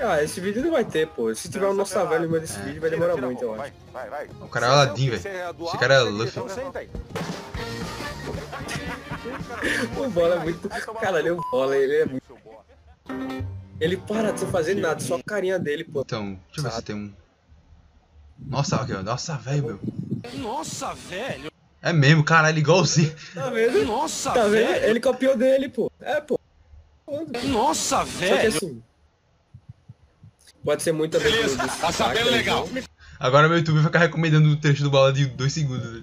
Ah, esse vídeo não vai ter, pô. Se tiver um nosso velho no meio desse vídeo, vai demorar muito, eu acho. Vai, vai, vai. O cara é Aladdin, velho. Esse cara é Luffy. Então senta aí. O bola é muito. Cara, ele é um bola, ele é muito. Ele para de fazer nada, só a carinha dele, pô. Então, deixa eu ver se tem um. Nossa, aqui, ó. Nossa, velho, meu. Nossa, velho! É mesmo, caralho, igualzinho. Tá vendo? Nossa, Tá vendo? velho! Ele copiou dele, pô. É, pô. Nossa, Só que velho! assim. Pode ser muito do tá sabendo legal. Agora meu YouTube vai ficar recomendando o trecho do bala de 2 segundos.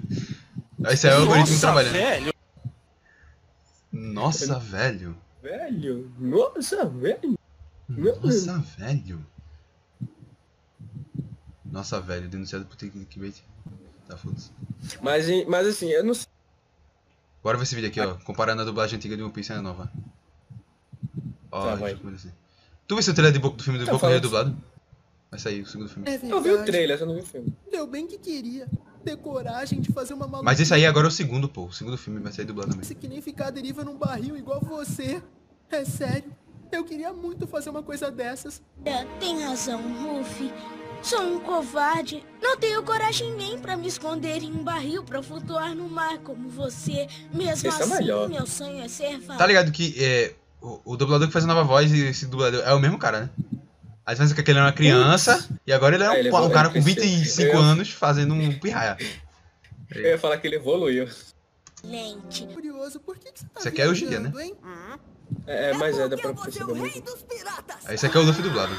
né? Esse aí é o algoritmo Nossa, trabalhando. velho! Nossa, velho. Velho, nossa, velho. Nossa, velho. Nossa, velho. Denunciado por ter clickbait. Tá foda-se. Mas, em- mas assim, eu não sei. Bora ver esse vídeo aqui, ó. Comparando a dublagem antiga de One Piece e a nova. Ó, Tá, vai. assim. Tu viu o trailer de Boku do filme do Tá Boku Hero falando- dublado? Vai sair o segundo filme. É Eu vi o trailer, só não vi o filme. Eu bem que queria ter coragem de fazer uma maluquice Mas esse aí agora é o segundo, pô. O segundo filme vai sair dublado também. que nem ficar à deriva num barril igual você. É sério. Eu queria muito fazer uma coisa dessas. É, tem razão, Luffy. Sou um covarde. Não tenho coragem nem pra me esconder em um barril pra flutuar no mar como você. Mesmo Esse é assim, melhor. meu sonho é ser Tá ligado que é, o, o dublador que faz a nova voz e esse dublador é o mesmo cara, né? Às vezes que ele era uma criança e agora ele é um, É, ele um cara com ele cresceu. 25 Eu- anos fazendo um pirraia. Eu ia falar que ele evoluiu. Lente. Curioso, por que, que você tá Isso aqui é hoje em dia, viajando, hein? É, mas é, dá pra perceber muito. dos piratas. Esse aqui é o Luffy dublado,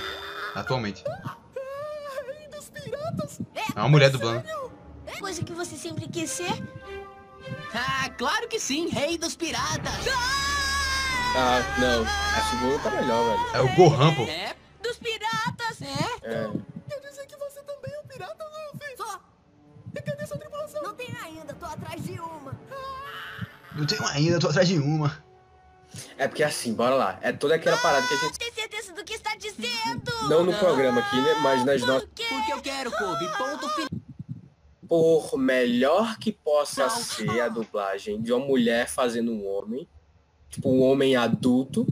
atualmente. Rei dos piratas. É uma mulher dublando. Coisa que você sempre quis ser. Ah, claro que sim, rei dos piratas. Ah, não. A segunda tá melhor, velho. É o Gohan, pô. É, Dos piratas. É? É. Quer dizer que você também é um pirata, Luffy? Só. E cadê sua tripulação? Não tem ainda, tô atrás de uma. Eu tenho ainda, tô atrás de uma. É porque assim, bora lá. É toda aquela parada que a gente. Tem certeza do que está dizendo? Não no programa aqui, né? Mas nas nossas. Por quê? porque eu quero, Kobe. Ponto final. Por melhor que possa ser a dublagem de uma mulher fazendo um homem, tipo um homem adulto,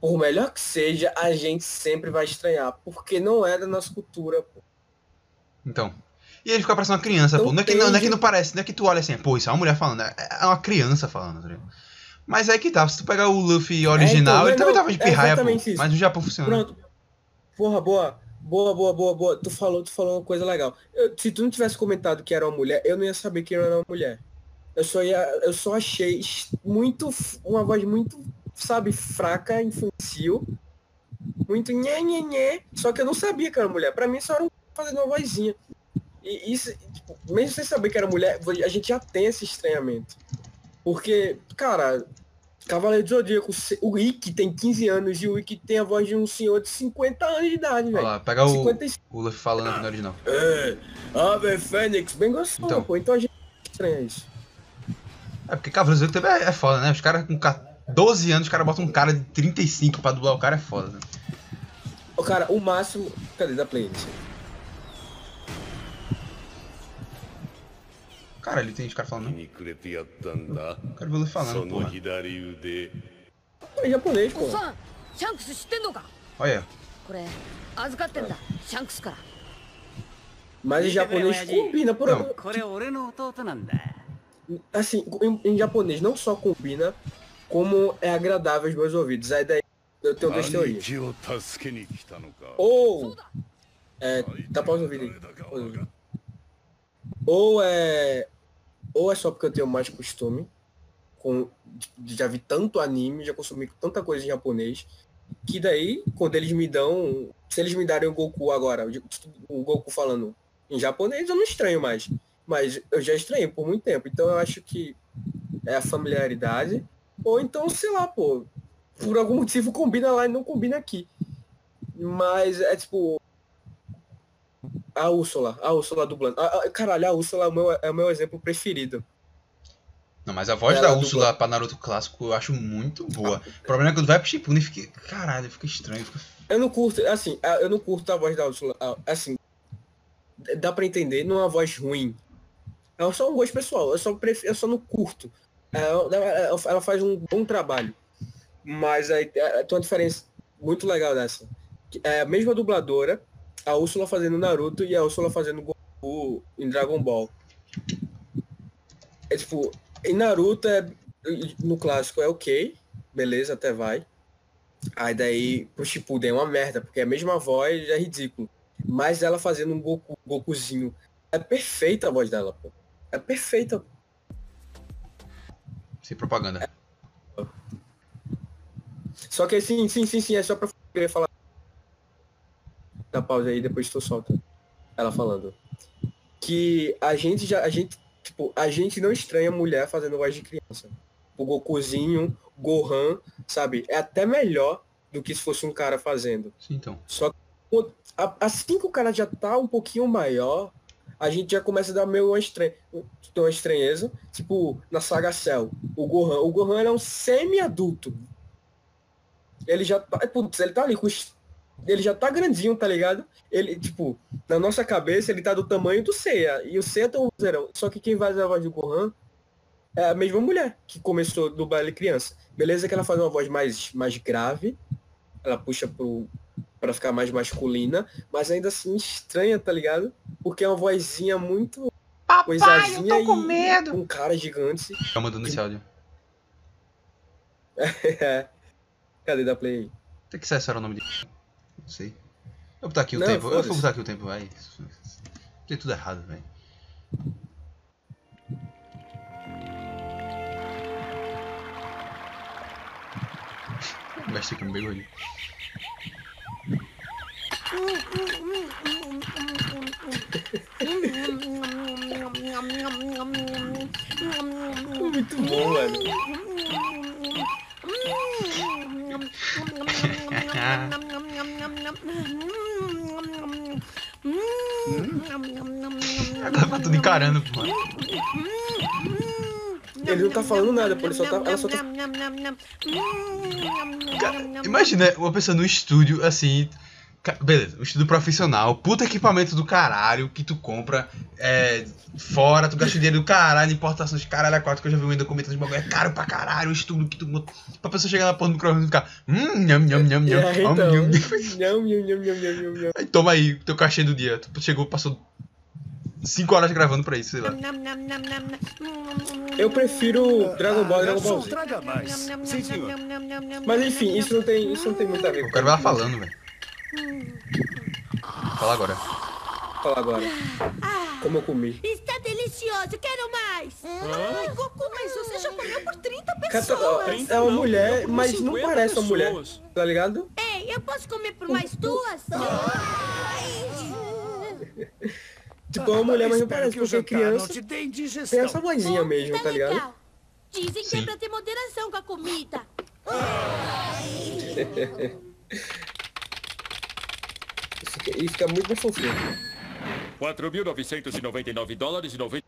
por melhor que seja, a gente sempre vai estranhar, porque não é da nossa cultura, pô. Então. E ele fica parecendo uma criança, Não pô. Não é, que, não, não é que não parece, não é que tu olha assim, pô, isso é uma mulher falando, é é uma criança falando, tá ligado? Mas aí que tá, se tu pegar o Luffy original, então, ele não, também tava de é pirraia, pô. Mas no Japão funciona. Pronto. Porra, boa. Boa, boa, boa, boa. Tu falou, tu falou uma coisa legal. Eu- se tu não tivesse comentado que era uma mulher, eu não ia saber que era uma mulher. Eu só ia, eu só achei muito uma voz muito, sabe, fraca, infantil. Muito nhé, nhé, nhé. Só que eu não sabia que era mulher. Pra mim só era um fazendo uma vozinha. E isso, tipo, mesmo sem saber que era mulher, a gente já tem esse estranhamento. Porque, cara, Cavaleiro do Zodíaco, o Ikki tem 15 anos e o Ikki tem a voz de um senhor de 50 anos de idade, Olha velho. lá, pega o, 55. o Luffy falando aqui no original. É, Ave Fênix, bem gostoso, Então. pô. Então a gente estranha isso. É porque Cavaleiro do Zodíaco também é, é foda, né? Os caras com ca- 12 anos, os caras botam um cara de 35 pra dublar o cara, é foda, né? Ô, cara, o máximo... Cadê da playlist? Cara, ele tem gente cara falando. Né? Eu quero ver ele falando, porra. É japonês, pô. Olha. Mas em japonês combina, por. Tipo- assim, em, em, japonês não só combina, como é agradável aos meus ouvidos. Aí daí é eu tenho duas teorias. Ou... É, tá pausa o aí. Ou é ou é só porque eu tenho mais costume com já vi tanto anime, já consumi tanta coisa em japonês, que daí quando eles me dão, se eles me darem o Goku agora, o Goku falando em japonês, eu não estranho mais. Mas eu já estranhei por muito tempo. Então eu acho que é a familiaridade. Ou então, sei lá, pô, por algum motivo combina lá e não combina aqui. Mas é tipo. A Úrsula, a Úrsula dublando. Ah, ah, caralho, a Úrsula é o meu, é o meu exemplo preferido. Não, mas a voz Ela da dubla. Úrsula pra Naruto clássico eu acho muito boa. O problema é que quando vai pro Shippuden fica... Caralho, fica estranho. Fica... Eu não curto, assim, ah, eu não curto a voz da Úrsula. ah, Assim, dá pra entender, não é uma voz ruim. É só um gosto pessoal, eu só, pref... eu só não curto. É, Ela, ela- faz um bom trabalho. Mas aí é, tem uma diferença muito legal dessa. É a mesma dubladora, a Úrsula fazendo Naruto e a Úrsula fazendo Goku em Dragon Ball. É tipo, em Naruto, é, no clássico é ok, beleza, até vai. Aí daí pro Shippuden é uma merda, porque é a mesma voz, é ridículo. Mas ela fazendo um Goku, Gokuzinho, é perfeita a voz dela, pô. É perfeita. Sem propaganda. Só que sim, sim, sim, sim, é só pra querer falar. Dá pausa aí, depois tu solta. Ela falando. Que a gente já, a gente, tipo, a gente não estranha mulher fazendo voz de criança. O Gokuzinho, Gohan, sabe? É até melhor do que se fosse um cara fazendo. Sim, então. Só que assim que o cara já tá um pouquinho maior, a gente já começa a dar meio uma, estran... ter uma estranheza. Tipo, na saga Cell, o Gohan. O Gohan é um semi-adulto. Ele já tá. Putz, ele tá ali com os- Ele já tá grandinho, tá ligado? Ele, tipo, na nossa cabeça, ele tá do tamanho do Seiya. E o Seiya tem um zerão. Só que quem faz a voz do Gohan é a mesma mulher que começou do baile criança. Beleza que ela faz uma voz mais, mais grave. Ela puxa pro, pra ficar mais masculina, mas ainda assim estranha, tá ligado? Porque é uma vozinha muito coisazinha eu tô com e medo. com cara gigante. Tá mandando esse áudio. É. Cadê da play? Tem que era o nome dele. Não sei. Vou botar aqui o Não, tempo. Eu vou botar aqui o tempo, vai. Tem tudo errado, velho. Mexe com o bigode. Muito bom, velho. Agora tá tudo encarando, pô. Ele não tá falando nada, pô. Ele só tá. Ela só tá. Imagina uma pessoa no estúdio, assim. Beleza, um estúdio profissional, puta equipamento do caralho que tu compra é, fora, tu gasta dinheiro do caralho, importações de caralho a quatro, que eu já vi um documento de bagulho, é caro pra caralho, o estúdio que tu. bota- Pra pessoa chegar na porra do microfone e ficar. Hum, nham, nham, nham, nham. É, hum, então. nham. Nham, nham, nham. Aí toma aí, teu cachê do dia. Tu chegou, passou 5 horas gravando pra isso, sei lá. Eu prefiro Dragon Ball e Dragon Ball Z. Mas enfim, isso não tem, isso não tem muito a ver Eu quero ver ela falando, velho. Fala agora. Fala agora. Como eu comi. Está delicioso, quero mais. Ai, Goku, mas você já comeu por 30 Cara, pessoas. É uma mulher, mas não parece uma mulher. Tá ligado? Ei, eu posso comer por mais duas? Tipo, é uma mulher, mas não parece, porque criança não tem essa vozinha mesmo, tá ligado? legal. Dizem que é Sim. pra ter moderação com a comida. E fica muito mais fofinho. 4.999 dólares e 90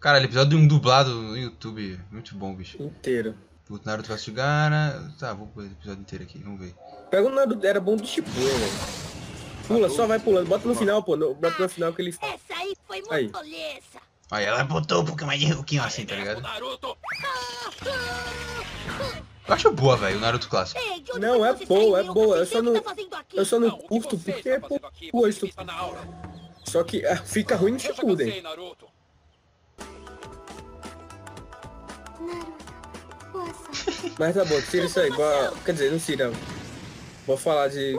Caralho, episódio de um dublado no YouTube. Muito bom, bicho. Inteiro. O Naruto vs Gara. Tá, vou pôr o episódio inteiro aqui, vamos ver. Pega o Naruto, era bom do Shippuden, velho. Pula, só vai pulando. Bota no final, pô. no- Bota no final que ele. Essa aí foi Aí. muito. Aí ela botou um pouquinho mais de pouquinho assim, tá ligado? Naruto! Eu acho boa, velho, o Naruto clássico. Não, é boa, é boa. Eu só não, eu só não curto porque é por gosto. Só que é, fica ruim no Shippuden. Mas tá bom, tira isso aí. Bora- Quer dizer, não tira. Vou falar de...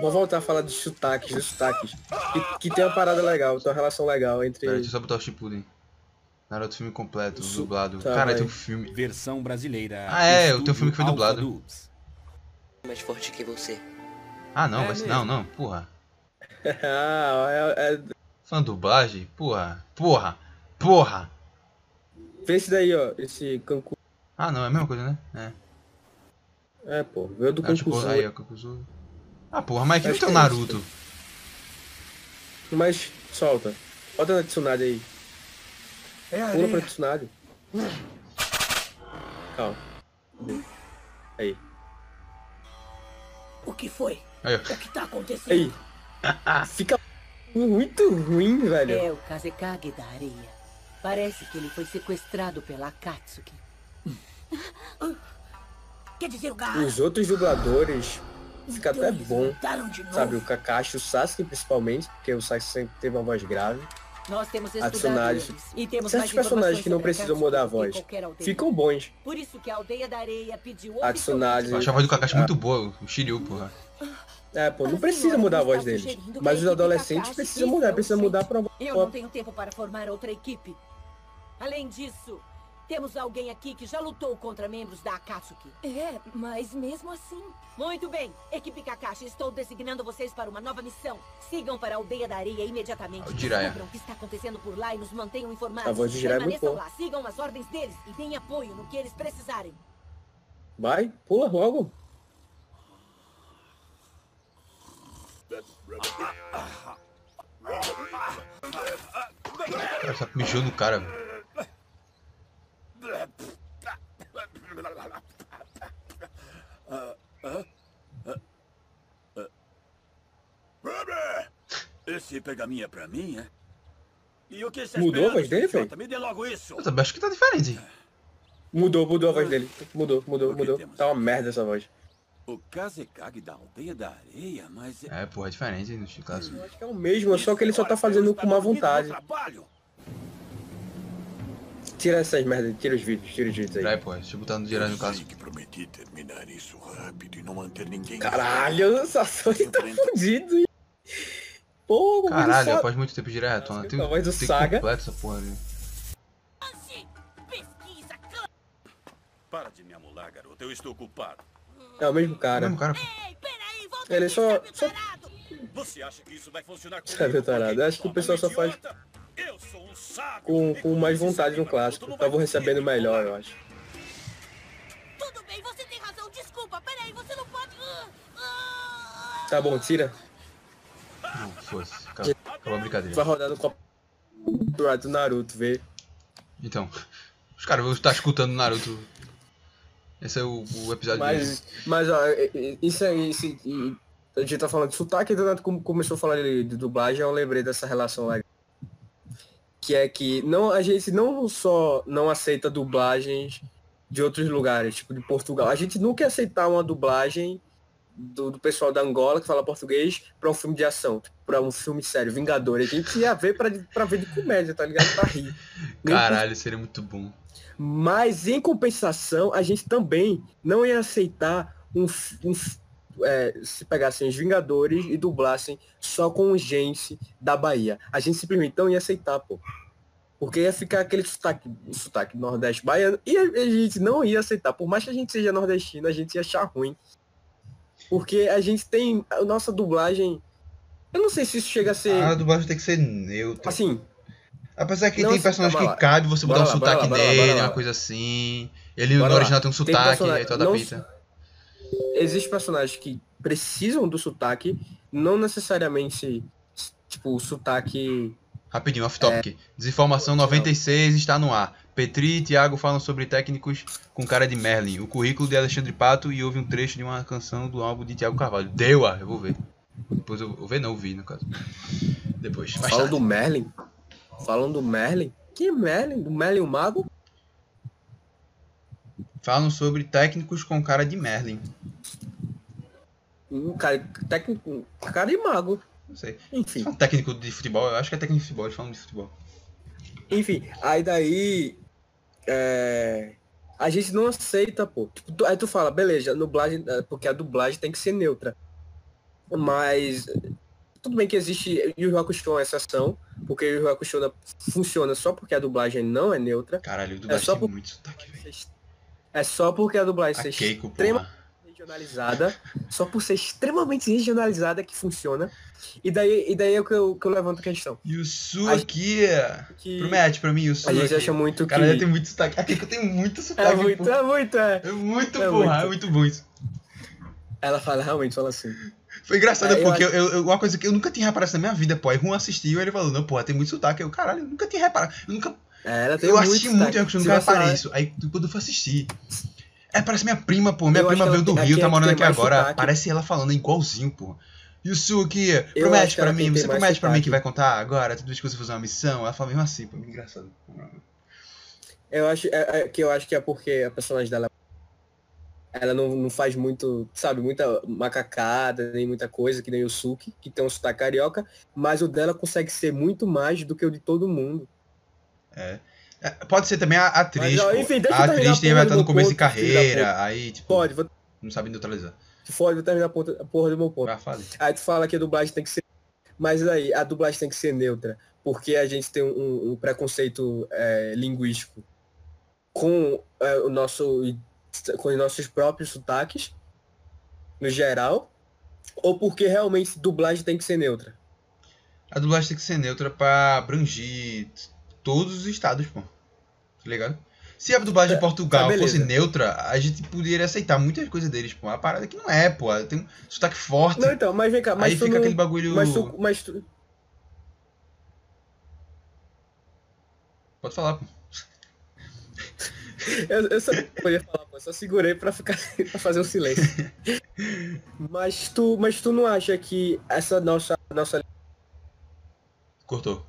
Vou voltar a falar de sotaques, dos sotaques. Que, que tem uma parada legal, tem uma relação legal entre... Pera, deixa eu só botar o Shippuden. Naruto filme completo, Su- dublado. tá, Cara, tem um filme. Versão brasileira. Ah, é, tem um filme que foi dublado. Mais forte que você. Ah, não, É vai ser. mesmo? Não, não, porra. ah, é, é... Fã dublagem? Porra, porra, porra. Vê esse daí, ó. Esse Cancun. Ah, não, é a mesma coisa, né? É. É, pô. Veio do Ah, tipo, aí, ó. Ah, porra, mas aqui não tem o que é Naruto. Mas solta. Bota na Tsunade aí. É Pula pra Tsunade. Calma. Aí. O que foi? Aí. O que tá acontecendo? Aí. Fica muito ruim, velho. É o Kazekage da areia. Parece que ele foi sequestrado pela Akatsuki. Quer dizer o gato? Os outros dubladores fica até bom. voltaram de novo. Sabe, o Kakashi, o Sasuke principalmente, porque o Sasuke sempre teve uma voz grave. Nós temos A estudado Tsunade. eles e temos Certos mais personagens que não precisam mudar a voz ficam bons. Por isso que a aldeia da areia pediu A Tsunade. Eu acho a voz do Kakashi muito boa, o Shiryu, porra. É, pô, não precisa mudar a voz deles. Mas os adolescentes precisam mudar, precisa mudar pra Eu não tenho tempo para formar outra equipe. Além disso, temos alguém aqui que já lutou contra membros da Akatsuki. É, mas mesmo assim. Muito bem, equipe Kakashi, estou designando vocês para uma nova missão. Sigam para a aldeia da areia imediatamente. Descubram o que está acontecendo por lá e nos mantenham informados. A voz de Jiraiya é muito lá, sigam as ordens deles e deem apoio no que eles precisarem. Vai, pula logo. Cara, só mijou no cara, velho. Esse pergaminho é pra mim, é? E o que você Mudou a voz dele, velho? Me dê logo isso. Eu também acho que tá diferente. Mudou, mudou a voz dele. Mudou, mudou, mudou. Tá uma merda essa voz. O Kazekage da aldeia da areia, mas... É, porra, é diferente no Chiclasso. É o mesmo, só que ele só tá fazendo com má vontade. Tira essas merdas, tira os vídeos, tira os vídeos aí. Vai, porra, deixa eu botar no Jiraiya no caso. que prometi terminar isso rápido e não manter ninguém... Caralho, o Sasori tá fudido. Pô, o Caralho, após muito tempo Jiraiya retona. Tem, A voz do tem Saga. completo essa porra ali. Para de me amular, garoto. Eu estou culpado. É o mesmo cara. Mesmo cara. Ele só. só... Você acha que isso vai funcionar com Sabe, tarado? Acho que o pessoal só faz Eu um saco. com, com mais vontade no clássico. Tava recebendo melhor, eu acho. Tudo bem, você tem razão. Desculpa, peraí, você não pode. Tá bom, tira. Não, fosse. Acabou, acabou a brincadeira. Vai rodar no copo do Naruto, vê. Então, os caras vão estar escutando Naruto. Esse é o, o episódio Mas, deles. mas ó, é- é- isso aí, isso, e- a gente tá falando de sotaque, então como começou a falar de, de dublagem, eu lembrei dessa relação legal. Que é que não, a gente não só não aceita dublagens de outros lugares, tipo de Portugal. A gente nunca ia aceitar uma dublagem do, do pessoal da Angola que fala português pra um filme de ação, pra um filme sério, Vingador. A gente ia ver pra, pra ver de comédia, tá ligado? Pra rir. Caralho, seria muito bom. mas em compensação, a gente também não ia aceitar um, um é, se pegassem os Vingadores e dublassem só com gente da Bahia. A gente simplesmente não ia aceitar, pô. Porque ia ficar aquele sotaque, sotaque nordeste baiano e a, a gente não ia aceitar. Por mais que a gente seja nordestino, a gente ia achar ruim. Porque a gente tem a nossa dublagem. Eu não sei se isso chega a ser. A dublagem tem que ser neutra. Assim. Apesar que Não, tem personagem que lá. cabe você botar um lá, bora sotaque lá, lá. uma coisa assim. Ele no original tem um Tem sotaque, personagem- aí tu não- adapta. Existem personagens que precisam do sotaque, não necessariamente, tipo, o sotaque. Rapidinho, off topic. Desinformação 96 está no ar. Petri e Thiago falam sobre técnicos com cara de Merlin. O currículo de Alexandre Pato e houve um trecho de uma canção do álbum de Thiago Carvalho. Deu, ah, eu vou ver. Depois eu vou ver, não, vi no caso. Depois. Falam do Merlin? Falam do Merlin? Que Merlin? Do Merlin o Mago? Falam sobre técnicos com cara de Merlin. Um cara, técnico, cara de mago. Não sei. Enfim. São técnico de futebol, eu acho que é técnico de futebol, eles falam de futebol. Enfim, aí daí. É, a gente não aceita, pô. Tipo, tu- aí tu fala, beleza, dublagem, é, porque a dublagem tem que ser neutra. Mas. Tudo bem que existe. Yu Yu Hakusho é uma exceção, porque Yu Hakusho na- funciona só porque a dublagem não é neutra. Caralho, o É dublagem só, tem por, muito sotaque, velho. É só porque a dublagem A ser Keiko, extremamente porra. regionalizada, só por ser extremamente regionalizada que funciona. E daí, e daí é o que eu, que eu levanto a questão. Yusu A aqui. que- Promete pra mim, Yusu. A gente acha muito que. Cara, tem muito sotaque. Aqui que eu tenho muito sotaque. É muito, porra. é muito, é. É muito, É porra. muito. É muito bom isso. Ela fala, realmente, fala assim. Foi engraçado É, eu porque acho- eu, eu- uma coisa que eu nunca tinha reparado na minha vida, pô. Aí Juan assistiu e ele falou, não, porra, tem muito sotaque. Eu, caralho, eu nunca tinha reparado. Eu nunca. É, ela tem eu muito assisti sotaque. muito, eu nunca reparei isso. Aí quando eu fui assistir. É, parece minha prima, pô. Minha Eu prima veio do Rio, aqui tá morando aqui agora. sotaque. Parece ela falando igualzinho, pô. Yusuke, promete pra mim, você promete pra mim sotaque. que vai contar agora, tudo isso que você fazer uma missão. Ela fala mesmo assim, pô, engraçado. Eu acho é, é que eu acho que é porque a personagem dela ela não, não faz muito, sabe, muita macacada, nem muita coisa, que nem o Suki, que tem um sotaque carioca, mas o dela consegue ser muito mais do que o de todo mundo. É. É, Pode ser também a atriz. Mas, ó, enfim, a atriz vai estar no começo de ponto, da carreira, aí, tipo, Pode, vou, não sabe neutralizar. for, vou terminar a, ponta, a porra do meu ponto. Aí tu fala que a dublagem tem que ser. Mas aí, a dublagem tem que ser neutra, porque a gente tem um, um preconceito é, linguístico com é, o nosso. com os nossos próprios sotaques, no geral, ou porque realmente dublagem tem que ser neutra. A dublagem tem que ser neutra pra abrangir todos os estados, pô. Tá ligado? Se a dublagem de Portugal tá, fosse neutra, a gente poderia aceitar muitas coisas deles, pô. A parada que não é, pô. Tem um sotaque forte. Não, então, mas vem cá, mas Aí tu fica não- aquele bagulho. Mas tu, mas tu, Pode falar, pô. eu, eu só podia falar, pô, só segurei pra ficar pra fazer um silêncio. mas tu, mas tu não acha que essa nossa nossa Cortou.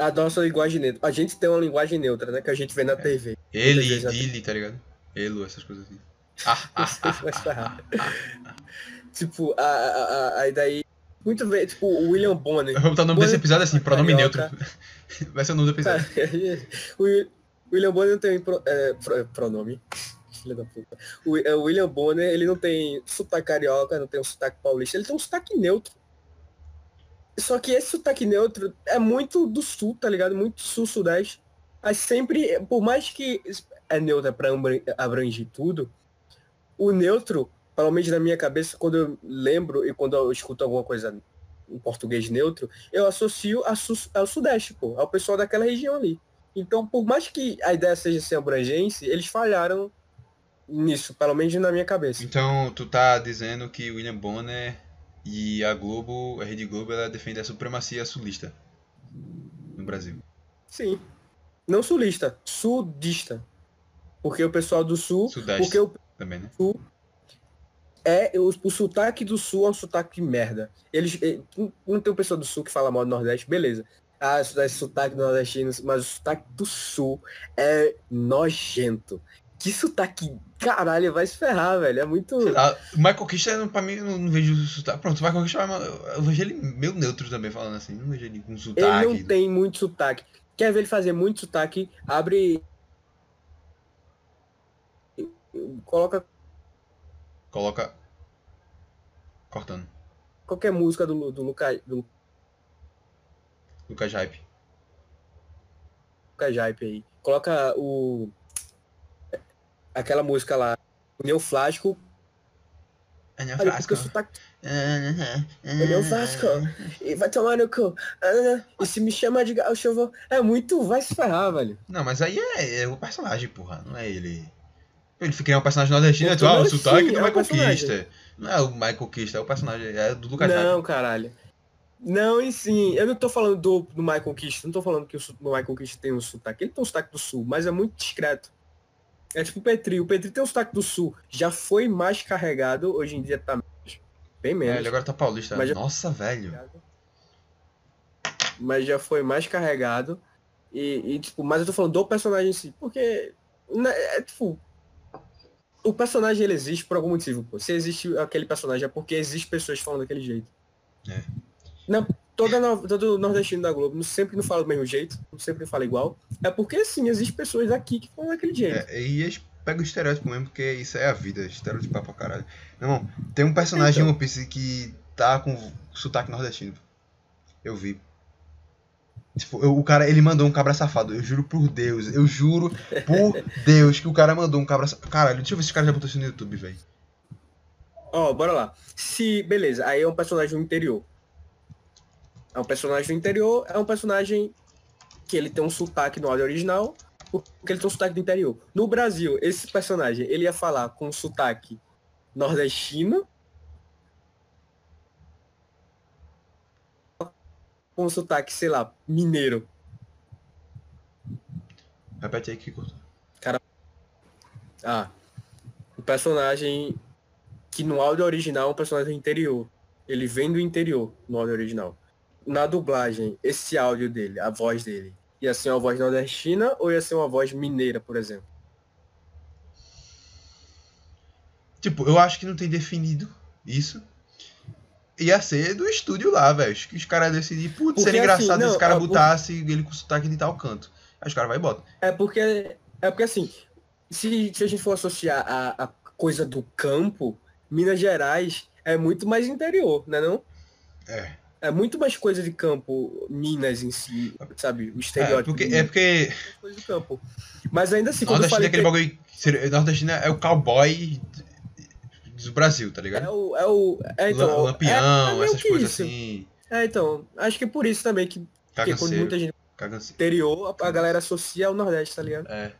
A nossa linguagem neutra. A gente tem uma linguagem neutra, né? Que a gente vê na TV. Ele, ele, tá ligado? Elo, essas coisas assim. Ah, ah, vai se ferrar. tipo, a, a, aí daí. Muito bem, tipo, o William Bonner. Eu vou botar o nome desse episódio assim, pronome Carioca. neutro. Vai ser o nome do episódio. William Bonner não tem pro- é, pro- pronome. Filha da puta. O, é, o William Bonner, ele não tem sotaque carioca, não tem um sotaque paulista, ele tem um sotaque neutro. Só que esse sotaque neutro é muito do sul, tá ligado? Muito sul-sudeste. Mas sempre, por mais que é neutra pra abra- abranger tudo, o neutro, pelo menos na minha cabeça, quando eu lembro e quando eu escuto alguma coisa em português neutro, eu associo ao sudeste, pô, ao pessoal daquela região ali. Então, por mais que a ideia seja ser abrangência, eles falharam nisso, pelo menos na minha cabeça. Então, tu tá dizendo que William Bonner e a Globo, a Rede Globo, ela defende a supremacia sulista no Brasil. Sim. Não sulista, sudista. Porque o pessoal do sul, Sudeste porque o também, né? sul é o, o sotaque do sul é um sotaque de merda. Eles eh, não- tem um pessoal do sul que fala mal do Nordeste, beleza. Ah, esse sotaque nordestino, mas o sotaque do sul é nojento. Que sotaque, caralho, vai se ferrar, velho. É muito. Ah, o Michael Kister, pra mim, não, não vejo sotaque. Pronto, o Michael Kister, eu vejo ele meio neutro também, falando assim. Não vejo ele com Ele sotaque. não tem muito sotaque. Quer ver ele fazer muito sotaque? Abre. Coloca Coloca. Cortando. qualquer música do, do Lucas do Lucas Hype. Lucas aí. Coloca o. Aquela música lá. Neo Flasco. É Neo Olha, Flasco. porque o sotaque. É Neo Flasco. E vai tomar no cu. E se me chama de gaúcho, eu vou. É muito. Vai se ferrar, velho. Não, mas aí é, é o personagem, porra. Não é ele. Ele criar um personagem nordestino, tu, ah, o sotaque sim, do é o Michael. Kister. Não é o Michael Kister, é o personagem, é do Lucas. Não, caralho. Não, e sim, eu não tô falando do, do Michael Kister, não tô falando que o, o Michael Kister tem um sotaque. Ele tem um sotaque do sul, mas é muito discreto. É tipo o Petri. O Petri tem um sotaque do sul. Já foi mais carregado, hoje em dia tá menos. bem É, menos. ele agora tá paulista. Mas Nossa, velho. Mas já foi mais carregado. E, e, tipo, mas eu tô falando do personagem em si. Porque né, é tipo. O personagem ele existe por algum motivo, pô. Se existe aquele personagem é porque existe pessoas falando daquele jeito. É. Não, toda no- todo nordestino da Globo não- sempre não fala do mesmo jeito, não sempre fala igual. É porque sim, existem pessoas daqui que falam daquele jeito. É, e eles pegam o estereótipo mesmo, porque isso é a vida, estereotipar pra caralho. Meu irmão, tem um personagem em One Piece que tá com sotaque nordestino. Eu vi. Tipo, eu- o cara, ele mandou um cabra safado. Eu juro por Deus, eu juro por Deus que o cara mandou um cabra safado. Caralho, deixa eu ver se o cara já botou isso no YouTube, velho. Ó, bora lá. Se, beleza, aí é um personagem do interior. É um personagem do interior, é um personagem que ele tem um sotaque no áudio original, porque ele tem um sotaque do interior. No Brasil, esse personagem, ele ia falar com um sotaque nordestino, com um sotaque, sei lá, mineiro. Repete aí que cortou. Cara. Ah. O personagem que no áudio original é um personagem do interior. Ele vem do interior no áudio original. Na dublagem, esse áudio dele, a voz dele, ia ser uma voz nordestina ou ia ser uma voz mineira, por exemplo? Tipo, eu acho que não tem definido isso. Ia ser do estúdio lá, velho. Que os caras decidiram, putz, seria engraçado assim, se não, esse cara ah, por- botasse ele com sotaque de tal canto. Aí os caras vai e bota. É porque, é porque assim, se, se a gente for associar a, a coisa do campo, Minas Gerais é muito mais interior, né não? É. É muito mais coisa de campo, Minas em si, sabe? O É estereótipo. porque, de é porque coisa de campo. Mas ainda assim, quando eu nordestino é falei aquele que bagulho. Nordestino é o cowboy do Brasil, tá ligado? é o, é o, é, então, Lam- Lampião, é, é essas coisas isso. assim. É, então, acho que é por isso também que, que quando muita gente Caganceiro. interior, a, a galera associa ao Nordeste, tá ligado? É.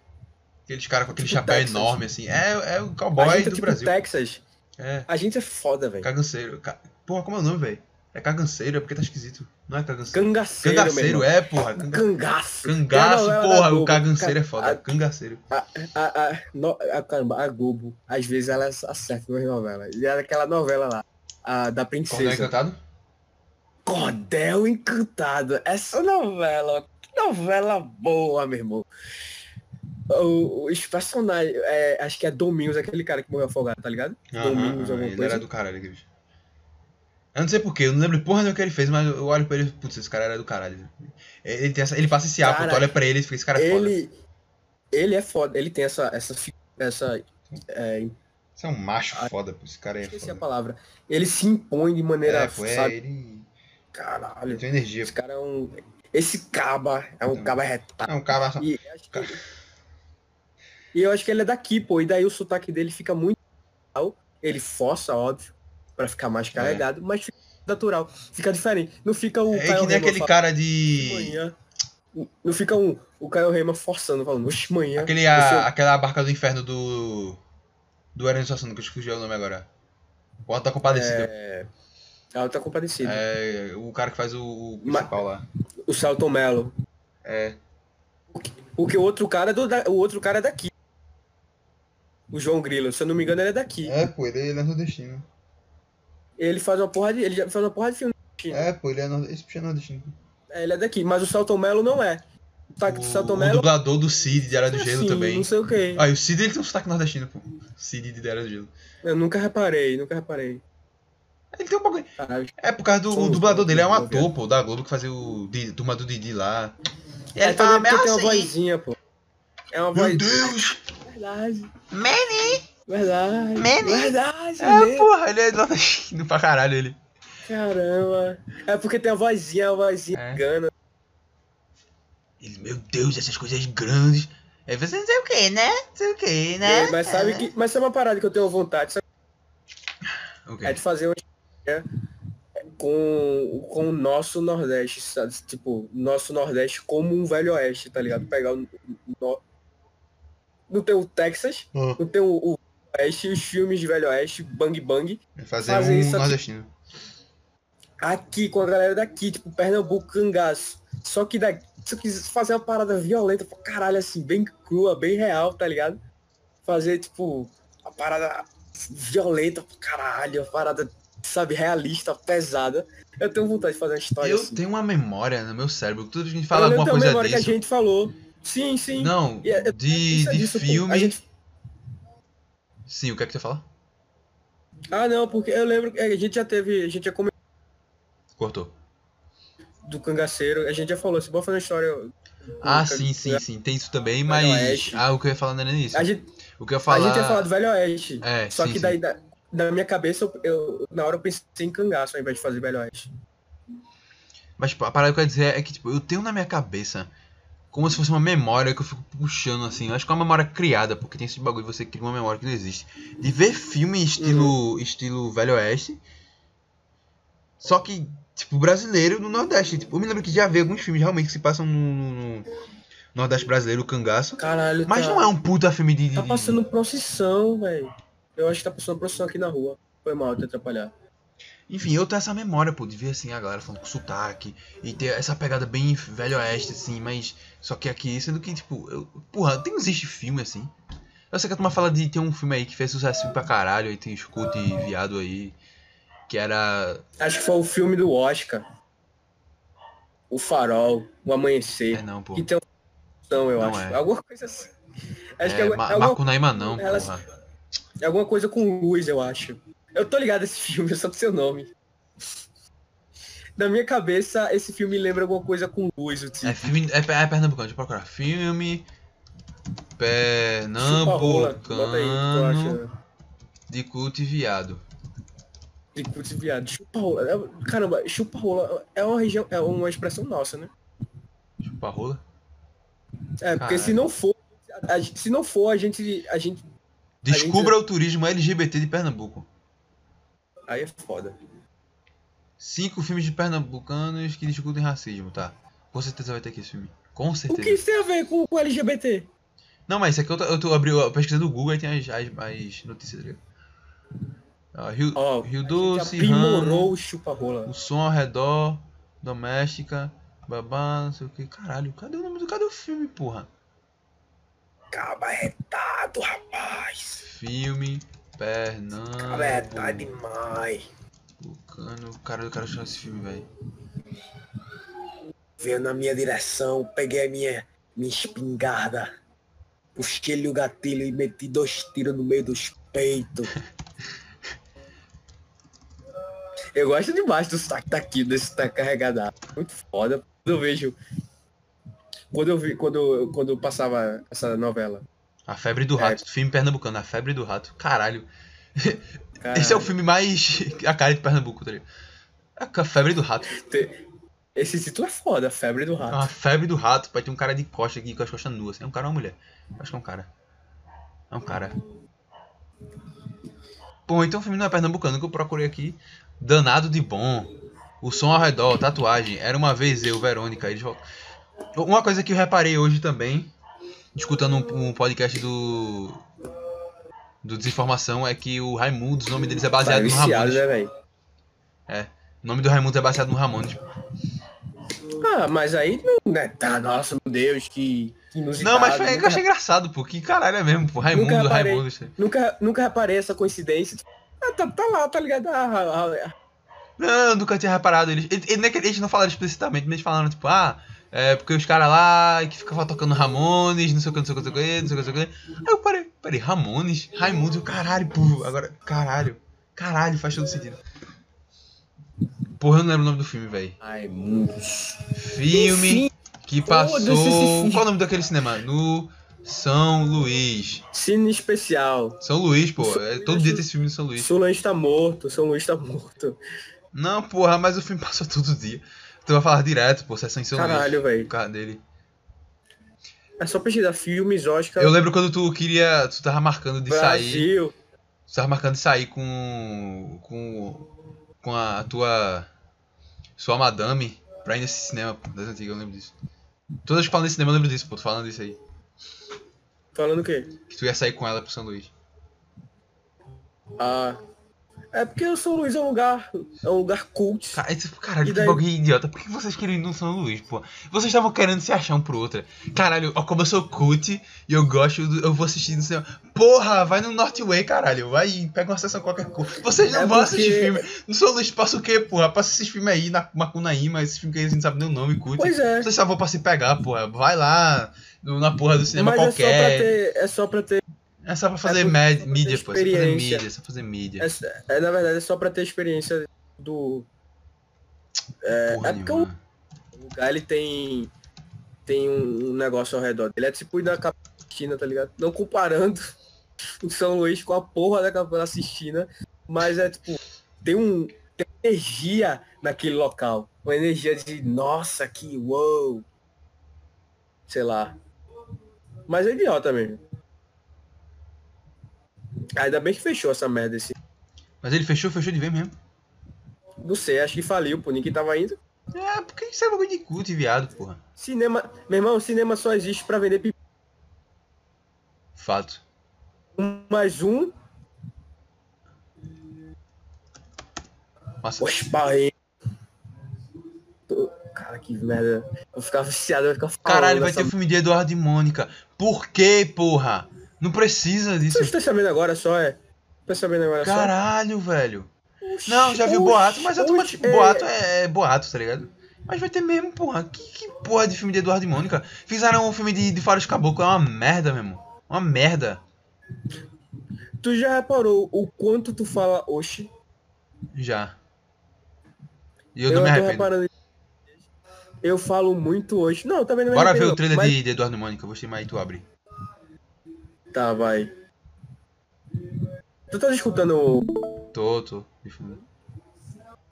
Aqueles caras com aquele Tipo chapéu Texas. enorme, assim. É, é o a cowboy gente é do tipo Brasil. Texas. É. A gente é foda, velho. Caganceiro. Ca... Porra, como é o nome, velho? É caganceiro, é porque tá esquisito. Não é caganceiro. Cangaceiro, Cangaceiro, é, porra. Canga... Cangaço. Cangaço, a da porra. O caganceiro é foda. Cangaceiro. A, a, a, no- a- caramba, a Globo, às vezes ela acerta nas novelas. E era aquela novela lá, a da Cordel princesa. Encantado? Cordel Encantado. Essa novela, que novela boa, meu irmão. O- Os personagens, é, acho que é Domingos, aquele cara que morreu afogado, tá ligado? Aham, Domingos, aham, alguma ele coisa. era do caralho, bicho. Eu não sei porquê, eu não lembro porra nenhuma que ele fez, mas eu olho pra ele, putz, esse cara era do caralho. Ele, tem essa, ele passa esse apo, tu olha pra ele e fica, esse cara é foda. ele, ele é foda, ele tem essa, essa, essa é, Você é um macho foda, pô, esse cara é esqueci a foda. palavra. Ele se impõe de maneira, É, pô, é, sabe? ele Caralho. ele tem energia. Esse cara é um. Esse caba é um caba retado. É um cara... E, que ele- e eu acho que ele é daqui, pô. E daí o sotaque dele fica muito. Ele força, óbvio, pra ficar mais carregado, mas fica natural. Fica diferente. Não fica o É Caio que nem Rema aquele cara de... Manhã. Não fica um, o Caio Rema forçando, falando, oxe, manhã. Aquele, a, aquela barca do inferno do... Do Eren Suassuna, que eu esqueci o nome agora. O Alta Compadecida. É. Tá compadecida. É, o cara que faz o, o Ma- principal lá. O Celton Mello. É. Porque o outro cara é do, o outro cara é daqui. O João Grilo, se eu não me engano, ele é daqui. É, pô, ele, ele é nordestino. Ele faz uma porra de. Ele já faz uma porra de filme. É, pô, ele é. Esse bicho é nordestino. É, ele é daqui, mas o Celton Mello não é. O sotaque do Celton O Mello. dublador do Cid de Era do Gelo Sim, também. Não sei o que. Ah, e o Cid ele tem um sotaque nordestino, pô. Cid de Era do Gelo. Eu nunca reparei, nunca reparei. Ele tem um bagulho. Caralho. É por causa do dublador dele, é um ator, pô, da Globo que fazia o Di- Turma do Didi lá. E É ele fala também meio porque tem uma assim. vozinha, pô. É uma Meu voz. Deus! Verdade. Manny! Verdade. Verdade. É, né? porra, ele é nordestino pra caralho, ele. Caramba. É porque tem a vozinha, a vozinha É. gana. Ele, meu Deus, essas coisas grandes. Aí você não sei o que, né? Não sei o que, né? Mas sabe que. Mas é uma parada que eu tenho vontade, sabe? Ok. É de fazer uma história com, com o nosso Nordeste, sabe? Tipo, nosso Nordeste como um velho oeste, tá ligado? Pegar o. no- Não tem o Texas, Ah. não tem o, o Oeste, os filmes de velho oeste, Bang Bang. Fazer, fazer um isso nordestino. aqui com a galera daqui, tipo, Pernambuco, cangaço. Só que daqui, se eu quis fazer uma parada violenta pra caralho, assim, bem crua, bem real, tá ligado? Fazer, tipo, uma parada violenta pra caralho, uma parada, sabe, realista, pesada. Eu tenho vontade de fazer uma história Eu assim. tenho uma memória no meu cérebro. Tudo que a gente Eu fala lembro alguma coisa memória disso. que a gente falou. Sim, sim. Não, E é- é- de, é de pô. filme. A gente- Sim, o que é que você fala? Ah, não, porque eu lembro que a gente já teve. A gente já comentou Cortou. do cangaceiro, a gente já falou, se bora fazer uma história. Ah, sim, sim, sim. Tem isso também, mas. Oeste. Ah, o que eu ia falar não era nisso. A gente, O que eu ia a falar. gente ia falar do Velho Oeste. É, só sim, que sim. daí, da, na minha cabeça, eu, eu- na hora eu pensei em cangaço ao invés de fazer Velho Oeste. Mas tipo, a parada que eu ia dizer é que tipo, eu tenho na minha cabeça como se fosse uma memória que eu fico puxando assim. Eu acho que é uma memória criada, porque tem esse bagulho de você cria uma memória que não existe. De ver filme estilo, estilo Velho Oeste. Só que, tipo, brasileiro no Nordeste. Tipo, eu me lembro que já vi alguns filmes realmente que se passam no, no- no Nordeste brasileiro, o cangaço. Caralho, Mas tá, não é um puta filme de. de- Tá passando procissão, velho. Eu acho que tá passando procissão aqui na rua. Foi mal te atrapalhar. Enfim, eu tenho essa memória, pô, de ver assim a galera falando com sotaque e ter essa pegada bem velho oeste, assim, mas só que aqui, sendo que, tipo, eu, porra, tem existe filme assim. Eu sei que a turma fala de tem um filme aí que fez sucesso pra caralho, aí tem escute viado aí, que era. Acho que foi o filme do Oscar. O Farol, O Amanhecer. É não, pô. Que tem um não, eu Não acho. é. Alguma coisa assim. Acho que É, é, Ma- alguma, Macunaíma não, Elas- porra. é alguma coisa com luz, eu acho. Eu tô ligado esse filme, só pro seu nome. Na minha cabeça, esse filme lembra alguma coisa com luz, o tipo. É filme. É, é Pernambucano, deixa eu procurar. Filme. Pernambucano de culto e viado. De putz, viado. Chupa-rola. É- Caramba, chupa-rola é uma região, é uma expressão nossa, né? Chupa rola? É, porque se não for, a, a- se não for, a gente, a gente, Descubra o turismo LGBT de Pernambuco. Aí é foda. Cinco filmes de pernambucanos que discutem racismo, tá? Com certeza vai ter aqui esse filme. Com O certeza. que isso tem a ver com, com LGBT? Não, mas isso aqui eu, tô, eu tô abriu a pesquisa do Google e tem as, as, as notícias, tá ligado? Ó, Rio, Ó, Rio Doce, aprimorou Ramo, o o som ao redor, doméstica, babá, não sei o que. Caralho, cadê o nome do. Cadê o filme, porra? Cabarretado, rapaz. Filme Cabarretado Pernambucano. demais. Cara, eu quero achar esse filme, velho. Veio na minha direção, peguei a minha, minha espingarda, puxei-lhe o gatilho e meti dois tiros no meio dos peitos. Eu gosto demais do sotaque daqui, desse sotaque carregado. Muito foda. Quando eu vejo. Quando eu vi, quando, quando eu passava essa novela. A Febre do É. Rato, filme pernambucano, A Febre do Rato. Caralho. Caralho. Esse é o filme mais. a cara de Pernambuco, tá ligado? A Febre do Rato. Esse título é foda, Febre do Rato. A Febre do Rato, vai ter um cara de costa aqui com as costas nuas. É um cara ou uma mulher? Acho que é um cara. É um cara. Pô, então o filme não é pernambucano que eu procurei aqui. Danado de bom. O som ao redor, tatuagem. Era uma vez eu, Verônica. Eles... Uma coisa que eu reparei hoje também, escutando um, um podcast do. Do Desinformação, é que o Raimundos, o nome deles é baseado Tá no Ramones. né? É. O nome do Raimundos é baseado no Ramones. Ah, mas aí não né? Tá, nossa, meu Deus, que, que. Não, mas foi, eu nunca, achei engraçado, pô. Que caralho é mesmo, pô. Raimundo, nunca reparei, Raimundos. nunca, nunca reparei essa coincidência. Ah, tá, tá lá, tá ligado? Ah, ah, ah, Não, eu nunca tinha reparado. Eles, eles, eles, eles não falaram explicitamente, mas eles falaram, tipo, ah, é porque os caras lá que ficavam tocando Ramones, não sei o que, não sei o que, não sei o que, não sei o que, não sei o que. Aí eu parei, parei, Ramones? Raimundo, caralho, pô, agora, caralho, caralho, faz todo sentido. Porra, eu não lembro o nome do filme, velho. Raimundos. Filme que passou. Qual o nome daquele cinema? No São Luís. Cine especial. São Luís, pô. É, todo dia tem esse filme no São Luís. São Luís tá morto, São Luís tá morto. Não, porra, mas o filme passou todo dia. Tu vai falar direto, pô, sessão em São Caralho, velho. O carro dele. É só pesquisar filmes, Oscar. Eu lembro quando tu queria. Tu tava marcando de sair. Brasil. Tu tava marcando de sair com. com. com a tua. sua madame pra ir nesse cinema, pô, das antigas, eu lembro disso. Todas que falam nesse cinema eu lembro disso, pô, tô falando disso aí. Falando o quê? Que tu ia sair com ela pro São Luís. Ah. É porque o São Luís é um lugar. É um lugar cult. Cara, esse- caralho, E que daí- bagulho idiota. Por que vocês queriam ir no São Luís, pô? Vocês estavam querendo se achar um pro outro. Caralho, ó, como eu sou cult e eu gosto, do- eu vou assistir no cinema. Porra, vai no Northway, caralho. Vai pega uma sessão qualquer coisa. Vocês não É vão porque- assistir filme. No São Luís passa o quê, porra? Passa esses filmes aí, na Macunaíma, esses filmes que a gente não sabe nem o nome, cult. Pois é. Vocês só vão pra se pegar, porra. Vai lá na porra do cinema Mas é só pra qualquer. ter. É só pra ter. É só pra fazer é ter mídia, pô. É só pra fazer mídia, é só fazer mídia. É, é, na verdade, é só pra ter experiência do. É, Porra é porque o nenhuma. lugar ele tem. Tem um, um negócio ao redor dele. É tipo ir na Capela Sistina, tá ligado? Não comparando o São Luís com a porra da Capela Sistina, mas é tipo. Tem um. Tem energia naquele local. Uma energia de nossa, que uou. Sei lá. Mas é idiota mesmo. Ainda bem que fechou essa merda esse. Mas ele fechou, fechou de vez mesmo. Não sei, acho que faliu, pô. Ninguém tava indo. É, porque isso é bagulho de cult, viado, porra. Cinema. Meu irmão, cinema só existe pra vender pipoca. Fato. Um mais um. Nossa, Oxe, parei. Cara, que merda. Eu vou ficar viciado, eu falando. Caralho, vai ter o filme de Eduardo e Mônica. Por quê, porra? Não precisa disso. Você está sabendo agora só, é? Tá sabendo agora só? Caralho, velho. Não, já vi o boato, mas eu oxe, é- boato é... boato, tá ligado? Mas vai ter mesmo, porra. Que, que porra de filme de Eduardo e Mônica? Fizeram um filme de, de Faros Caboclo, é uma merda mesmo. Uma merda. Tu já reparou o quanto tu fala oxe? Já. E eu, não me arrependo. reparando. Eu falo muito hoje. Não, também não me Bora ver o trailer mas- de, de Eduardo e Mônica, vou chamar aí tu abre. Tá, vai. Tu tá escutando? o- Tô, tô.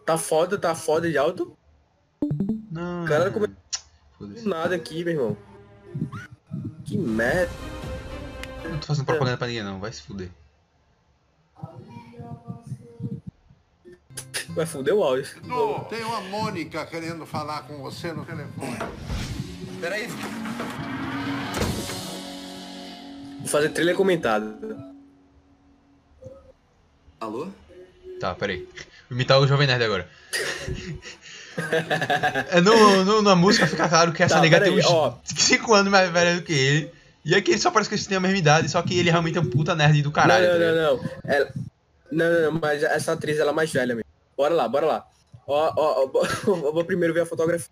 Tá foda, tá foda de alto? Não. Cara, como Foda-se. do nada aqui, meu irmão. Que merda. Não tô fazendo propaganda pra ninguém não, vai se fuder. Vai foder o áudio. Tem uma Mônica querendo falar com você no telefone. Peraí. Vou fazer trailer comentado. Alô? Tá, peraí. Vou imitar o Jovem Nerd agora. É, no, no- na música fica claro que essa Tá, nega tem uns ó. 5 anos mais velha do que ele. E aqui ele só parece que eles têm a mesma idade, só que ele realmente é um puta nerd do caralho. não, tá não, não, não. Ela... Não, não, não, mas essa atriz ela é mais velha mesmo. Bora lá, bora lá. Ó, ó, ó, eu vou primeiro ver a fotografia.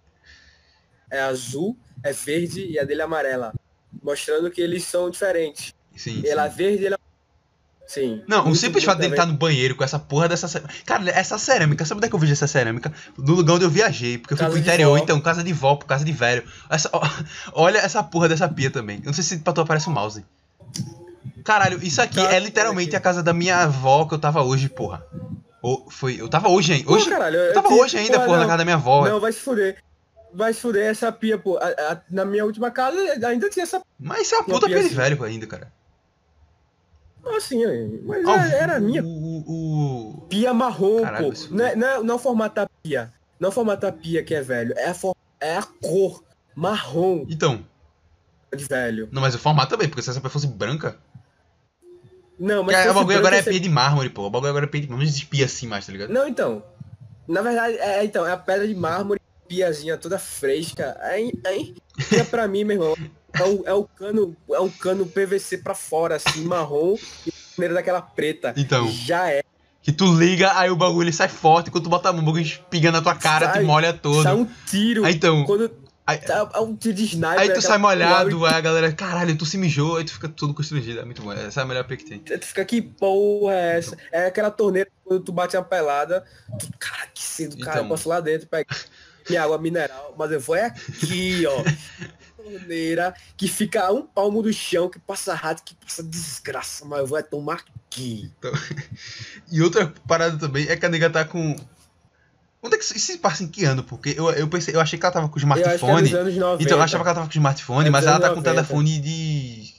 É azul, é verde e a dele é amarela. Mostrando que eles são diferentes. Sim, Ela é verde e ele é... Sim. Não, o simples fato dele estar no banheiro com essa porra dessa cerâmica. Cara, essa cerâmica, sabe onde é que eu vejo essa cerâmica? No lugar onde eu viajei, porque eu fui Casa pro de interior, vó. então, casa de vó, por casa de velho. Essa, olha essa porra dessa pia também. Eu não sei se pra tu aparece o mouse. Caralho, isso aqui Tá, é literalmente a casa da minha avó que eu tava hoje, porra. Ou, foi, eu tava hoje, hein? Pô, Hoje, caralho, eu tava te- hoje ainda, porra, na não. casa da minha avó. Não, vai se fuder. Vai fuder essa pia, pô. A- a- na minha última casa ainda tinha essa Mas isso é uma Uma puta de assim. velho ainda, cara. assim, mas Ó, era, era minha. O, Pia marrom, Caralho, pô. Não é, não, é, não é o formato da pia. Não é o formato da pia que é velho. É a, for- é a cor marrom Então, de velho. não, mas o formato também, porque se essa pia fosse branca. Não, mas se o bagulho agora é pia de mármore, pô. O bagulho agora é pia de mármore. Não existe pia assim mais, tá ligado? Não, então. Na verdade, é, então, é a pedra de mármore, piazinha toda fresca. Aí, aí, pia pra mim, meu irmão, é o, é o cano, é um cano PVC pra fora, assim, marrom, e maneira daquela preta. Então. Já é. Que tu liga, aí o bagulho sai forte, quando tu bota a mão, o bagulho espiga na tua cara, Sai- te molha todo. Sai um tiro. Aí então. Quando Aí, é um tiro de sniper. aí tu aquela sai molhado, aí a galera, caralho, tu se mijou, aí tu fica todo constrangido. É muito bom. Essa é a melhor pia que tem. Tu fica, que porra é essa? É aquela torneira quando tu bate uma pelada. Tu, cara, que cedo, cara, Então. eu posso lá dentro pegar minha água mineral, mas eu vou é aqui, ó. Torneira que fica a um palmo do chão, que passa rato, que passa desgraça, mas eu vou é tomar aqui. E outra parada também é que a nega tá com. Onde é que se passa em que ano? Porque eu, eu pensei, eu achei que ela tava com Eu acho que é smartphone. 90. Então eu achava que ela tava com smartphone, É mas ela tá anos com 90. telefone de.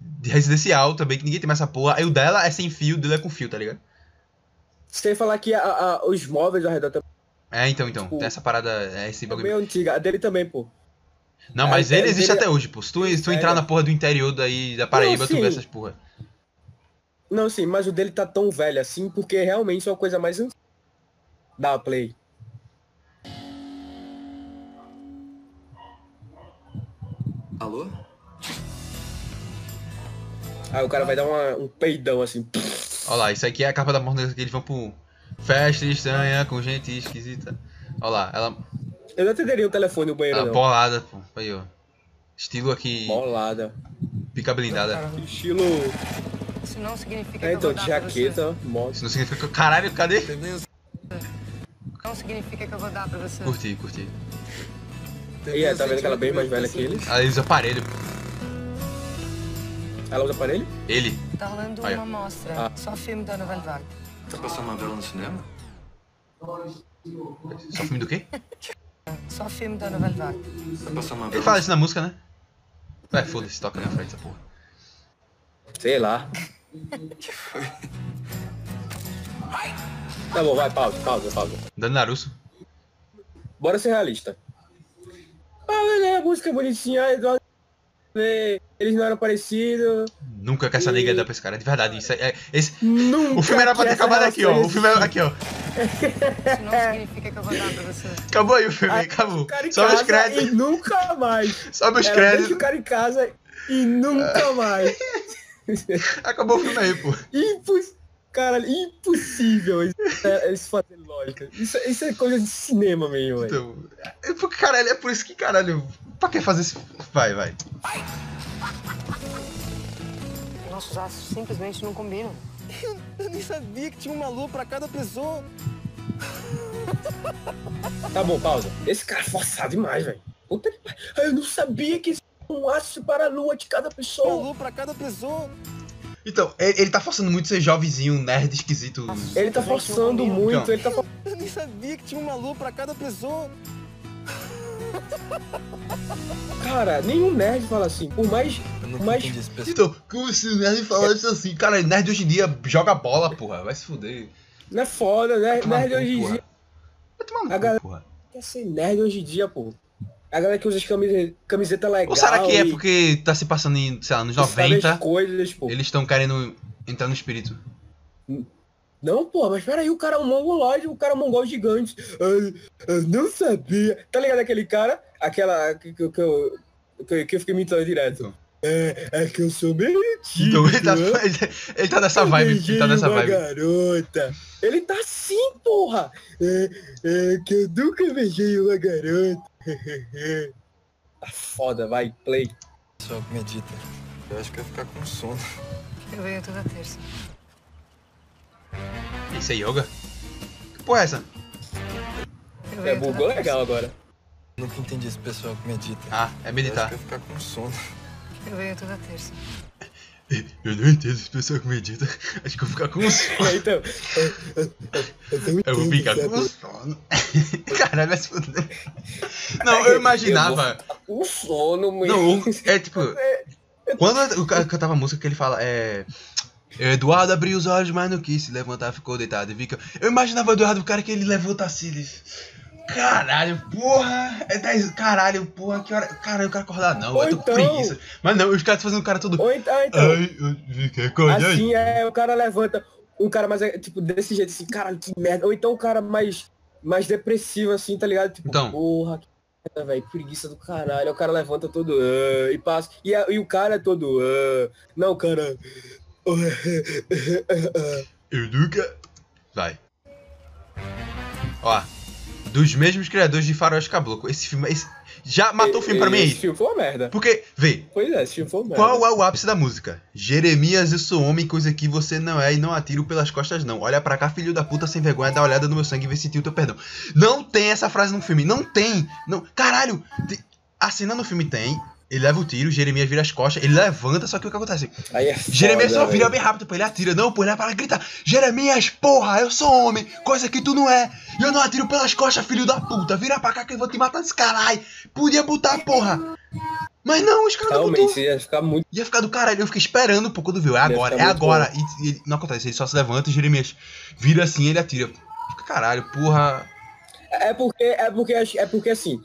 de residencial também, que ninguém tem mais essa porra. Aí o dela é sem fio, o dele é com fio, tá ligado? Sem falar que a- a- os móveis ao redor também É, então, então. Tipo, Tem essa parada, é esse é bagulho. meio antiga. A dele também, pô. Não, mas É, ele é, existe ele- até hoje, pô. Se tu, se tu É, entrar é. na porra do interior daí da Paraíba, tu sim. vê essas porra. Não, sim, mas o dele tá tão velho assim, porque realmente é uma coisa mais antiga. Dá play. Alô? Aí o cara vai dar uma- um peidão assim. Olha lá, isso aqui é a capa da morna que eles vão pro festa estranha com gente esquisita. Olha lá, ela. Eu não atenderia o telefone no banheiro, ela não. bolada, pô. Aí, ó. Estilo aqui. Bolada. Pica blindada. Estilo. Isso não significa É, que então, eu vou de dar pra você. jaqueta, moto. Isso não significa que. Caralho, cadê? Não significa que eu vou dar pra você. Curti, curti. E aí, tá vendo que ela é bem mais velha que ele? Ela usa aparelho. Ela usa aparelho? Ele. Tá rolando uma mostra. Ah. Só filme da novela Vague. Tá passando novela no cinema? Só filme do quê? Só filme da novela Vague. Tá passando novela Ele fala isso na música, né? Vai, foda-se, toca na frente essa porra. Sei lá. Tá bom, vai, pausa, pausa, pausa. Dando Naruto. Bora ser realista. Ah, né, a música é bonitinha, Eduardo. Eles não eram parecidos. Nunca que essa nega dá pra esse cara. De verdade, isso é. é- esse... Nunca O filme era pra ter acabado aqui, ó. O filme era aqui, ó. Isso não significa que eu vou dar pra você. Acabou aí o filme, acabou. Cara em Sobe os créditos. E nunca mais. Sobe os créditos. Deixa o cara em casa e nunca mais. Acabou o filme aí, pô. Impos... Cara, impossível isso, é, isso fazer lógica. Isso, isso é coisa de cinema mesmo, velho. Então, é porque, caralho, é por isso que, caralho. Pra que fazer isso? Vai, vai. Nossos aços simplesmente não combinam. Eu nem sabia que tinha uma lua pra cada pessoa. Tá bom, pausa. Esse cara é forçado demais, velho. Puta que pariu. Eu não sabia que um aço para a lua de cada Uma pessoa. lua pra cada pessoa. Então, ele, ele tá forçando muito ser jovenzinho, nerd esquisito. Ele tá forçando muito, Então. ele tá for- Eu nem sabia que tinha uma lua pra cada pessoa. Cara, nenhum nerd fala assim. Por mais. Por mais... Então, como se o nerd falasse assim, cara, nerd hoje em dia joga bola, porra. Vai se fuder. Não é foda, né? Nerd cu, hoje em porra. dia. Vai tomar no A cu, galera porra. quer ser nerd hoje em dia, pô. A galera que usa as camiseta, camiseta legal. Ou será que é porque tá se passando em, sei lá, nos sabe as 90, coisas, eles estão querendo entrar no espírito? Não, pô, mas peraí, o cara é um mongoloide, o cara é um mongol gigante. Ai, eu não sabia. Tá ligado aquele cara? Aquela que, que, que eu, que, que eu fiquei imitando direto. É, é que eu sou meio tímido. Então ele tá, ele, ele tá nessa Eu vibe, ele tá nessa uma vibe. garota. Ele tá assim, porra. É, é que eu nunca beijei uma garota. tá foda, vai, play. Só que medita. Eu acho que eu ia ficar com sono. Eu venho toda terça. Isso é yoga? Que porra é essa? Eu É, bugou legal agora. Nunca entendi esse pessoal que medita. Ah, é Eu meditar. acho que eu ia ficar com sono. Eu venho toda terça. Eu não entendo esse pessoal que medita. Acho que eu vou ficar com sono. É, então. Eu vou ficar com sono. Caralho, vai se fuder. Não, eu imaginava. O sono, muito. Não, é tipo. Quando o cara cantava a música que ele fala, é. Eduardo abriu os olhos, mas não quis se levantar, ficou deitado e fica. Eu imaginava o Eduardo, o cara que ele levanta assim, ele. Caralho, porra! É 10. Caralho, porra, que hora. Cara, eu quero acordar não, Ou eu tô com então- preguiça. Mas não, os caras fazendo o cara todo. Ou então, ah, então Ai, eu fiquei acordado. assim, é, o cara levanta. Um cara mais, é, tipo, desse jeito, assim, caralho, que merda. Ou então o cara mais, mais depressivo, assim, tá ligado? Tipo, Então. porra, que merda, velho, preguiça do caralho. O cara levanta todo, ah, e passa. E, e o cara é todo, ah, não, cara. Eu nunca. Vai. Ó. Dos mesmos criadores de Faroeste Caboclo. Esse filme. Esse... Já matou o filme pra mim Esse aí. filme foi uma merda. Porque, vê, Pois é, esse filme foi uma merda. Qual é o ápice da música? Jeremias, eu sou homem, coisa que você não é e não atiro pelas costas não. Olha pra cá, filho da puta sem vergonha, dá uma olhada no meu sangue e vê se sentiu teu perdão. Não tem essa frase no filme, não tem. Não, caralho, a cena no filme tem, ele leva o tiro, Jeremias vira as costas, ele levanta, só que o que acontece? Aí é foda, Jeremias só vira velho. bem rápido, pô, ele atira, não, pô, ele é para gritar, Jeremias, porra, eu sou homem, coisa que tu não é, e eu não atiro pelas costas, filho da puta, vira pra cá que eu vou te matar desse caralho, podia botar, porra. Mas não, os caras não botou. Realmente, ia ficar muito. Ia ficar do caralho, eu fiquei esperando pô, quando viu. É agora, é agora. E, e não acontece, ele só se levanta e Jeremias vira assim ele atira. Caralho, porra. É porque, é porque, é porque assim.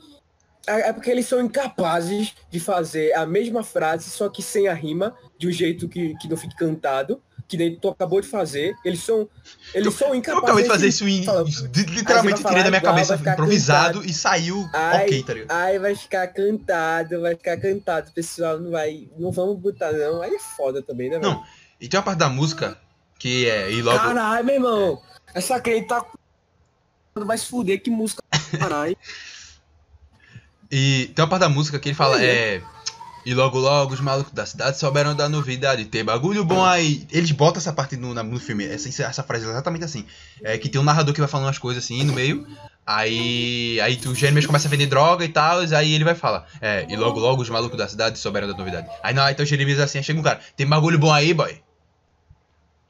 É é porque eles são incapazes de fazer a mesma frase, só que sem a rima, de um jeito que, que não fique cantado, que nem tu acabou de fazer, eles são. Eles são Eu incapazes. acabei de fazer isso em. Fala, Literalmente tirei da minha igual, cabeça improvisado cantado. e saiu Ai, ok, tá ligado? Aí vai ficar cantado, vai ficar cantado, pessoal não vai. Não vamos botar, não. Aí é foda também, né, velho? Não, e tem uma parte da música que é. E logo. Caralho, meu irmão. Essa crente tá. Vai se fuder, que música. Caralho. E tem uma parte da música que ele fala, é. E logo logo os malucos da cidade souberam da novidade. Tem bagulho bom aí. Eles botam essa parte no, no filme, essa, essa frase é exatamente assim. É que tem um narrador que vai falando umas coisas assim no meio. Aí. Aí o Jeremias começa a vender droga e tal. Aí ele vai falar. É, e logo logo os malucos da cidade souberam da novidade. Aí não, aí então o Jeremias assim, aí chega um cara, tem bagulho bom aí, boy.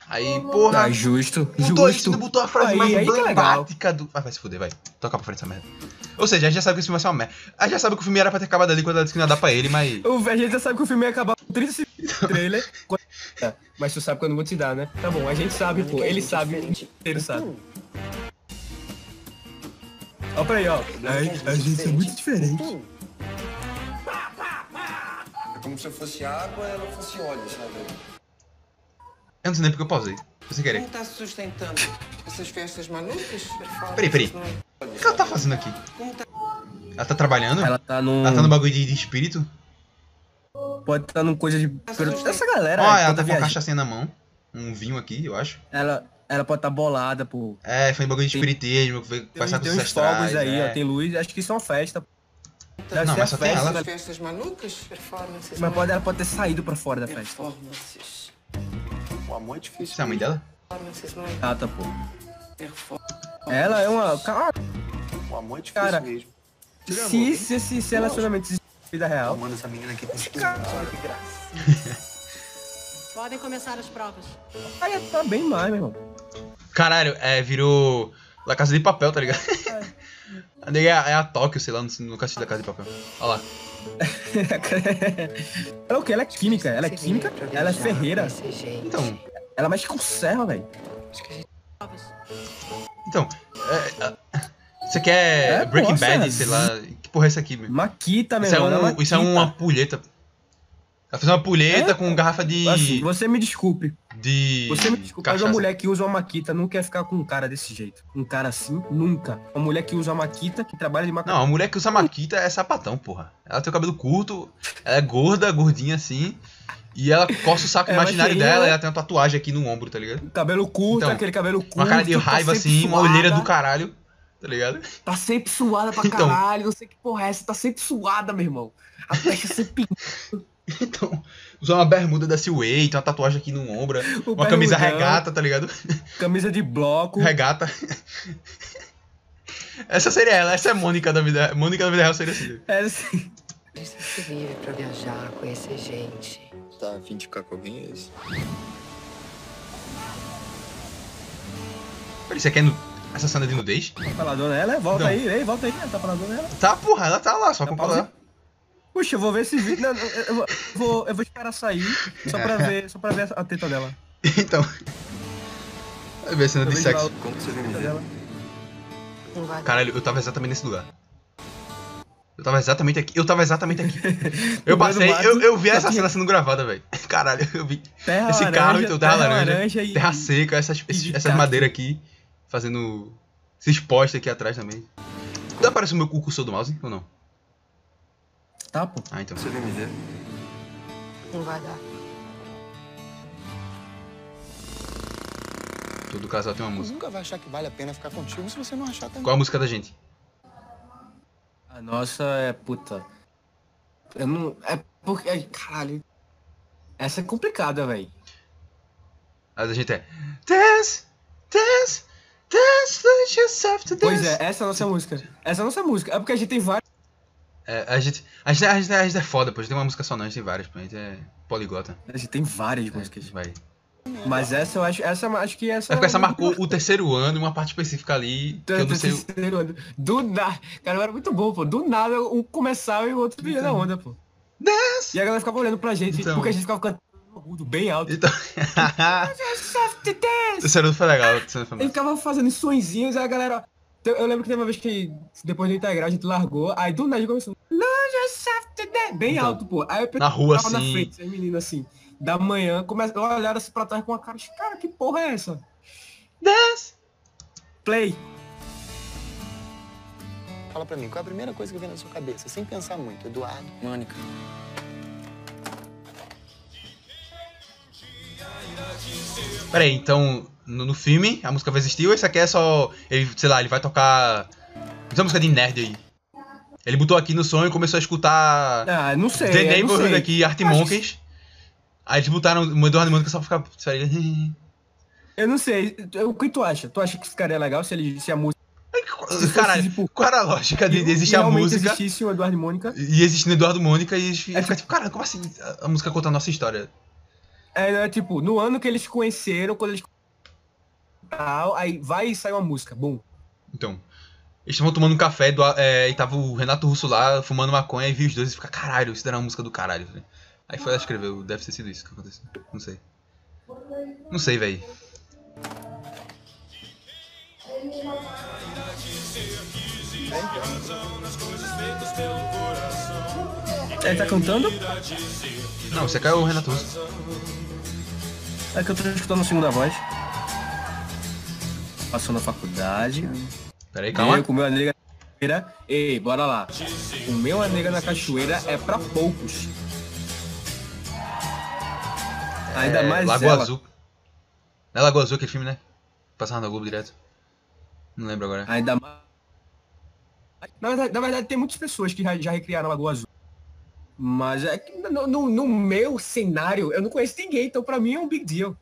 Aí, porra. Tá justo, justo. botou a frase Aí- mais aí emblemática do. Ah, vai se fuder, vai. Toca pra frente essa merda. Ou seja, a gente já sabe que esse filme vai ser uma merda. A gente já sabe que o filme era pra ter acabado ali quando ela disse que não ia dar pra ele, mas. O, a gente já sabe que o filme ia acabar com 30 segundos do trailer. Mas tu sabe que eu não vou te dar, né? Tá bom, a gente sabe, pô. Ele sabe, ele sabe. Ó pra aí, ó. A, a gente é muito diferente. É como se eu fosse água e ela fosse óleo, sabe? Eu não sei nem porque eu pausei. Foi sem querer. Como tá se sustentando? Essas festas malucas? Peraí, peraí. O que ela tá fazendo aqui? Ela tá trabalhando? Ela tá num. Ela tá no bagulho de, de espírito? Pode estar num coisa de. Essa galera. Ó, ela tá tá com uma cachaçinha na mão. Um vinho aqui, eu acho. Ela, ela pode estar bolada, pô. É, foi um bagulho de espiritismo, foi Tem, passar com tem os uns fogos aí, é. ó. Tem luz. Acho que isso é uma festa. Deve Não, mas só tem festa, ela. né? Festas malucas? Performances. Mas pode, ela pode ter saído pra fora da festa. Performances. O amor é difícil. Você é a mãe dela? Performances, não é? Ah, tá, pô. Ela é uma. Cara, O amor é difícil Cara, mesmo. se, se esse se relacionamento existe na vida real. Manda essa menina aqui os Cara, que graça. Podem começar as provas. Aí tá bem mais, meu irmão. Caralho, é, virou La Casa de Papel, tá ligado? A nega é a, é a Tóquio, sei lá, no, no castelo da Casa de Papel. Olha lá. Ela é o quê? Ela é química. Ela é química, ela é ferreira. Então, Ela mexe com serra, velho. então. É, é, isso aqui é, É, Breaking. Bad, sei lá. Que porra é isso aqui, meu? Maquita, meu Isso é, irmão. um, ela isso é uma pulheta. Ela fez uma pulheta É? com garrafa de. Assim, você me desculpe. de. Você me desculpe, mas cachaça. uma mulher que usa uma maquita não quer ficar com um cara desse jeito. Um cara assim, nunca. Uma mulher que usa uma maquita, que trabalha de maquita. Não, a mulher que usa maquita é sapatão, porra. Ela tem o cabelo curto, ela é gorda, gordinha assim. E ela coça o saco É, imaginário mas dela e ela tem uma tatuagem aqui no ombro, tá ligado? Cabelo curto, Então, aquele cabelo curto. Uma cara de tá raiva sempre assim, uma suada, olheira do caralho, tá ligado? Tá sempre suada pra Então. caralho, não sei que porra é essa, tá sempre suada, meu irmão. A testa sempre Então, usa uma bermuda da Silway, tem uma tatuagem aqui no ombro, O uma camisa bermudão. regata, tá ligado? camisa de bloco. Regata. Essa seria ela, essa é a Mônica da vida, Mônica da vida real seria assim. É assim. Você vive pra viajar, conhecer gente. Tá afim de ficar com alguém, é isso? Peraí, você quer essa cena de nudez? Tá faladona ela? Volta Não. aí, ei, volta aí, tá faladona ela. Tá, porra, ela tá lá, só com pausa? Puxa, eu vou ver esse vídeo. Não, eu, eu vou, eu vou esperar sair só pra ver, só pra ver a teta dela. Então. Vai ver a cena Eu de sexo. Como você dela. Caralho, eu tava exatamente nesse lugar. Eu tava exatamente aqui. Eu tava exatamente aqui. Eu passei, eu, eu vi essa cena sendo gravada, velho. Caralho, eu vi. Terra Esse laranja, carro, então, terra, terra laranja, laranja e- terra seca, essas, essas madeiras aqui, fazendo. Esses postes aqui atrás também. Tu aparece o meu cursor do mouse ou não? Tá, pô. Ah, então. Você vem me ver? Não vai dar. Todo casal tem uma música. nunca vai achar que vale a pena ficar contigo se você não achar também. Qual a música da gente? A nossa é puta. Eu não. É porque. ai, Caralho. Essa é complicada, velho. A da gente é. Dance, dance, dance, yourself to dance. Pois é, essa é a nossa música. Essa é a nossa música. É porque a gente tem várias. É, a, gente, a, gente, a, gente, a gente é foda, pô. A gente tem uma música só não, a gente tem várias, pô. A gente é poliglota. A gente tem várias músicas. Vai. Mas essa eu acho. Essa acho que essa. É porque essa uma- marcou o terceiro ano, uma parte específica ali, que eu não sei. Terceiro ano. Do nada. Cara, era muito bom, pô. Do nada, um começava e o outro ia na onda, pô. E a galera ficava olhando pra gente, Então. porque a gente ficava cantando bem alto. Então. O ano foi legal, Ele ficava fazendo sonzinhos, aí a galera. Eu eu lembro que teve uma vez que, depois de integrar, a gente largou, aí do nada começou. "Lose yourself today", Bem Então, alto, pô. Aí eu na rua, tava na assim. frente, as meninas assim. da manhã, começa, olharam assim pra trás com a cara, cara, que porra é essa? Dance! Play. Fala pra mim, qual é a primeira coisa que vem na sua cabeça? Sem pensar muito. Eduardo, Mônica. Peraí, então, no, no filme, a música vai existir ou esse aqui é só. Ele, sei lá, ele vai tocar. Essa música de nerd aí. Ele botou aqui no som e começou a escutar. Ah, não sei. The Neighborhood aqui, Art Monkeys. Aí eles botaram o Eduardo Mônica só pra ficar. Eu não sei. O que tu acha? Tu acha que ficaria legal se ele se a música. fosse, Caralho, tipo, qual era a lógica de, de existir a música existisse o Eduardo e Mônica? e existindo Eduardo Mônica e eles ficam tipo, cara, como assim a- música conta a nossa história? É, é, tipo, no ano que eles conheceram, quando eles. Tal, aí vai e sai uma música. Bum. Então, eles estavam tomando um café do, é, e tava o Renato Russo lá fumando maconha e viu os dois e fica, caralho, isso era uma música do caralho. velho." Aí foi lá escreveu, deve ter sido isso que aconteceu. Não sei. Não sei, velho. Ele tá cantando? Não, você caiu o Renato Russo. É que eu tô escutando a segunda voz. Passou na faculdade. Peraí, calma. Eu comeu a nega na cachoeira. Ei, bora lá. Comer uma nega na cachoeira é pra poucos. Ainda É, mais Lagoa ela. Azul. Não é Lagoa Azul aquele filme, né? Passava na Globo direto. Não lembro agora. Ainda mais. Na verdade, na verdade, tem muitas pessoas que já, já recriaram a Lagoa Azul. Mas é que no, no- no meu cenário, eu não conheço ninguém, então pra mim é um big deal.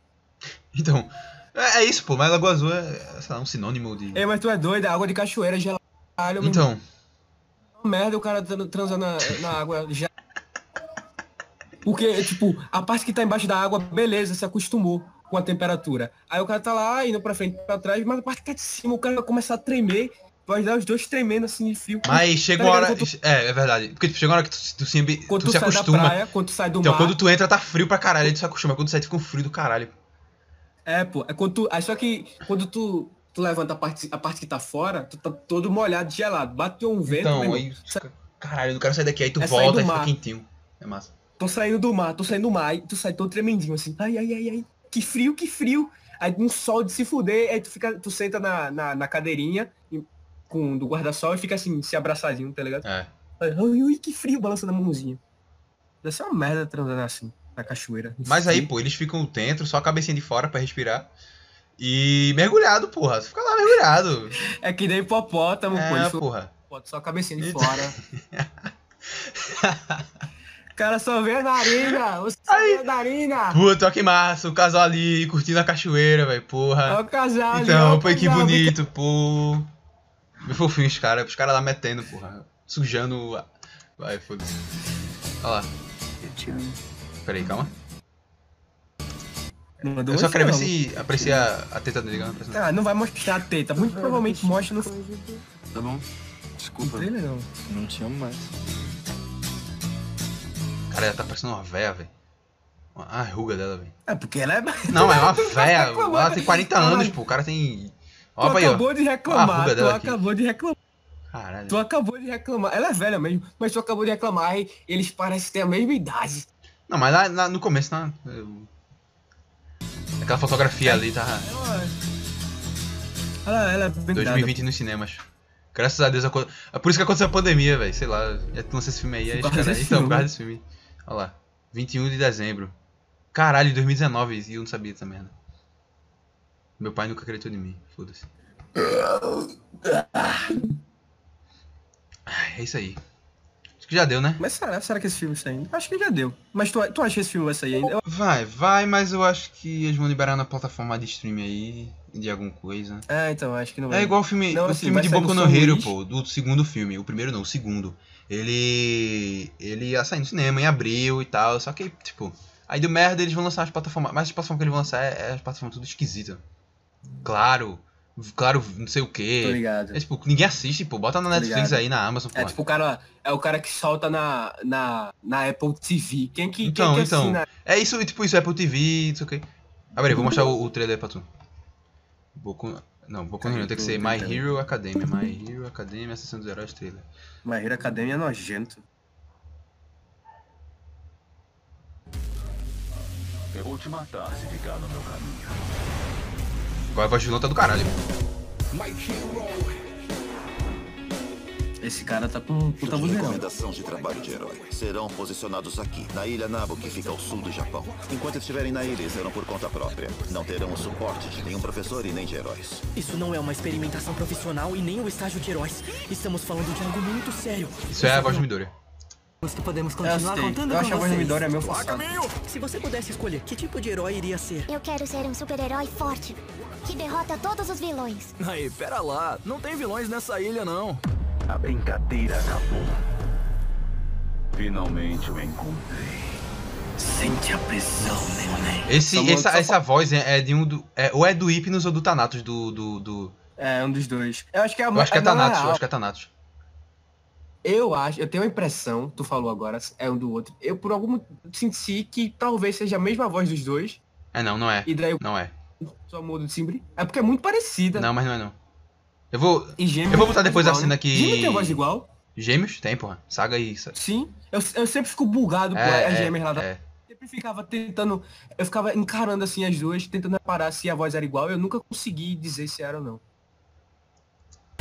Então, é, é isso, pô, mas Lagoa Azul é, é, sei lá, um sinônimo de. Ei, mas tu é doido, a água de cachoeira gelada. meu Então, irmão. merda o cara tran- transando na, na água já. Porque, tipo, a parte que tá embaixo da água, beleza, se acostumou com a temperatura. Aí o cara tá lá, indo pra frente pra trás, mas a parte que tá de cima, o cara vai começar a tremer, vai dar os dois tremendo assim de frio. mas chega Tá uma ligado? hora. Tu- É, é verdade. Porque tipo, chega uma hora que tu, tu, se, ambi- Quando tu tu, se acostuma. da praia, quando tu sai do então, mar. quando tu entra, tá frio pra caralho, aí tu se acostuma. Quando tu sai, fica um frio do caralho. É, pô. É quando tu. Aí só que quando tu, tu levanta a parte, a parte que tá fora, tu tá todo molhado, gelado. Bateu um vento. Então, aí fica, caralho, eu não quero sair daqui. Aí tu É volta e fica quentinho. É massa. Tô saindo do mar, tô saindo do mar, aí tu sai todo tremendinho assim. Ai, ai, ai, ai. Que frio, que frio. Aí um sol de se fuder, aí tu fica, tu senta na, na, na cadeirinha e- com do guarda-sol e fica assim, se abraçadinho, tá ligado? É. Ai, ai, ai, que frio, balançando a mãozinha. Deve ser uma merda transando assim, na cachoeira. Mas aí, pô, eles ficam dentro, só a cabecinha de fora pra respirar. E mergulhado, porra. Você fica lá mergulhado. É que nem hipopótamo, pô. É, ficam- porra. Só a cabecinha de fora. O cara só vê a narina, você só vê a narina. Puta, que massa, o casal ali curtindo a cachoeira, velho, porra. Olha o casal ali, Então, pô, que bonito, pô. Meu fofinho os caras, os caras lá metendo, porra. Sujando. Vai, foda-se. Olha lá. Peraí, calma. Não mandou Eu só queria ver não. se aprecia a teta dele, não não. Ah, não vai mostrar a teta. Muito provavelmente mostra no. Tá bom? Desculpa. Trailer, não. Não te amo mais. Cara, ela tá parecendo uma véia, velho. A ruga dela, velho. É porque ela é. Não, é uma Tu véia. Ela tem 40 Caralho, anos, pô. O cara tem. Tu Ó, aí, ó. acabou de Ó a reclamar. ruga Tu dela aqui. acabou de reclamar. Caralho. Tu acabou de reclamar. Ela é velha mesmo, mas tu acabou de reclamar e eles parecem ter a mesma idade. Não, mas lá, lá no começo, tá? Eu- Aquela fotografia ali tá. Ela, ela é bem 2020 nos cinemas. Graças a Deus. É por isso que aconteceu a pandemia, velho. Sei lá. Já lança esse filme aí. aí caras- desse Então, causa desse filme. Olha lá. 21 de dezembro. Caralho, 2019. E eu não sabia dessa merda. Meu pai nunca acreditou em mim. Foda-se. É isso aí. Que já deu, né? Mas será, será que esse filme sai ainda? Acho que já deu. Mas tu, tu acha que esse filme vai sair ainda? Vai, vai, mas eu acho que eles vão liberar na plataforma de streaming aí. De alguma coisa. É, então, acho que não vai. É igual o filme, Não, o assim, filme de Boku no Hero, Luiz. pô, do segundo filme. O primeiro não, o segundo. Ele. Ele ia sair no cinema em abril e tal. Só que, tipo, aí deu merda eles vão lançar as plataformas. Mas as plataformas que eles vão lançar é, é as plataformas tudo esquisitas. Claro. Claro, não sei o quê. Tô ligado. É, tipo, ninguém assiste, pô. Bota na Netflix aí, na Amazon, pô. É tipo o cara, é o cara que solta na, na, na Apple TV. Quem que, Então, quem que então. assina? É isso, tipo, isso é Apple TV, não sei o quê. Ah, peraí, vou mostrar o, o trailer pra tu. Boku. Não, Boku no Hero tem que ser My Hero Academia. My Hero Academia, sessão dos heróis trailer. My Hero Academia é nojento. Eu vou te matar se ficar no meu caminho. Agora a voz de vilão tá do caralho. Esse cara tá com puta vozeirão. recomendação de trabalho de herói. Serão posicionados aqui, na ilha Nabo, que fica ao sul do Japão. Enquanto estiverem na ilha, serão por conta própria. Não terão o suporte de nenhum professor e nem de heróis. Isso não é uma experimentação profissional e nem o estágio de heróis. Estamos falando de algo muito sério. Isso é a voz do Midori. que podemos Eu continuar sei. contando Eu com acho a voz do. Midori é meio forçado. Se você pudesse escolher, que tipo de herói iria ser? Eu quero ser um super-herói forte, que derrota todos os vilões. Aí, pera lá. Não tem vilões nessa ilha, não. A brincadeira acabou. Finalmente o encontrei. Sente a pressão, neném. Esse, essa, essa voz é, é de um do. É, ou é do Hypnos ou do Thanatos do. do, do... É, um dos dois. Eu acho que é a Eu acho que é na Thanatos, eu acho que é Thanatos. Eu acho, eu tenho a impressão, tu falou agora, é um do outro. Eu por algum motivo senti que talvez seja a mesma voz dos dois. É não, não é. E daí Não é. Só muda de timbre. É porque é muito parecida. Não, mas não é não. Eu vou. E Gêmeos Eu vou botar depois voz a igual, cena né? que. Gêmeos tem voz igual? Gêmeos? Tem, porra. Saga e. Sim. Eu, eu sempre fico bugado com É, as é, gêmeas lá da. é. Sempre ficava tentando. Eu ficava encarando assim as duas, tentando reparar se a voz era igual. Eu nunca consegui dizer se era ou não.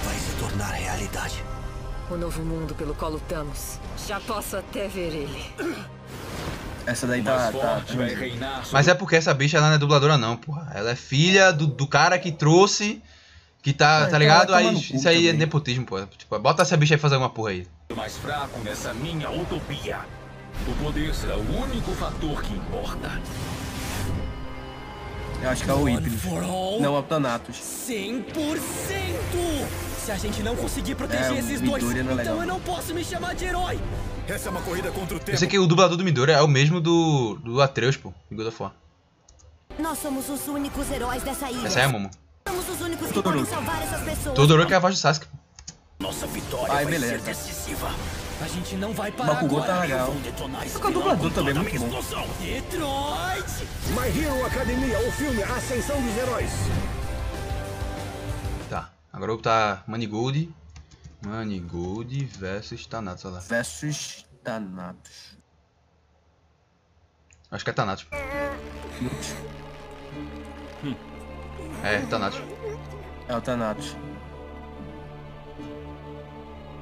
Vai se tornar realidade. O novo mundo pelo qual lutamos. Já posso até ver ele. Essa daí tá. tá, forte vai reinar Mas é porque essa bicha não é dubladora, não, porra. Ela é filha do, do cara que trouxe. Que tá, Ah, tá então ligado? vai Aí tomar no cu isso aí é também. nepotismo, pô. Tipo, bota essa bicha aí fazer alguma porra aí. o mais fraco nessa minha utopia. O poder será o único fator que importa. Eu acho que é o all. Não, é o Thanatos. 100%! Se a gente não conseguir proteger É, o esses dois, é então eu não posso me chamar de herói. Essa é uma corrida contra o Eu tempo. sei que o dublador do Midori é o mesmo do, do Atreus, pô, do God of War. Nós somos os únicos heróis dessa ilha. Essa é a Momo. Somos os únicos que Todoroki. podem salvar essas pessoas. Todoroki é a voz do Sasuke. Nossa vitória Ai, vai beleza. ser decisiva. A gente não vai parar Bakugou agora. tá legal. Que o dublador também é muito bom. Detroit! My Hero Academia, o filme A Ascensão dos Heróis. Agora tá Manigold. Manigold versus Thanatos, olha lá. Versus Thanatos. Acho que é Thanatos. É, Thanatos. É o Thanatos.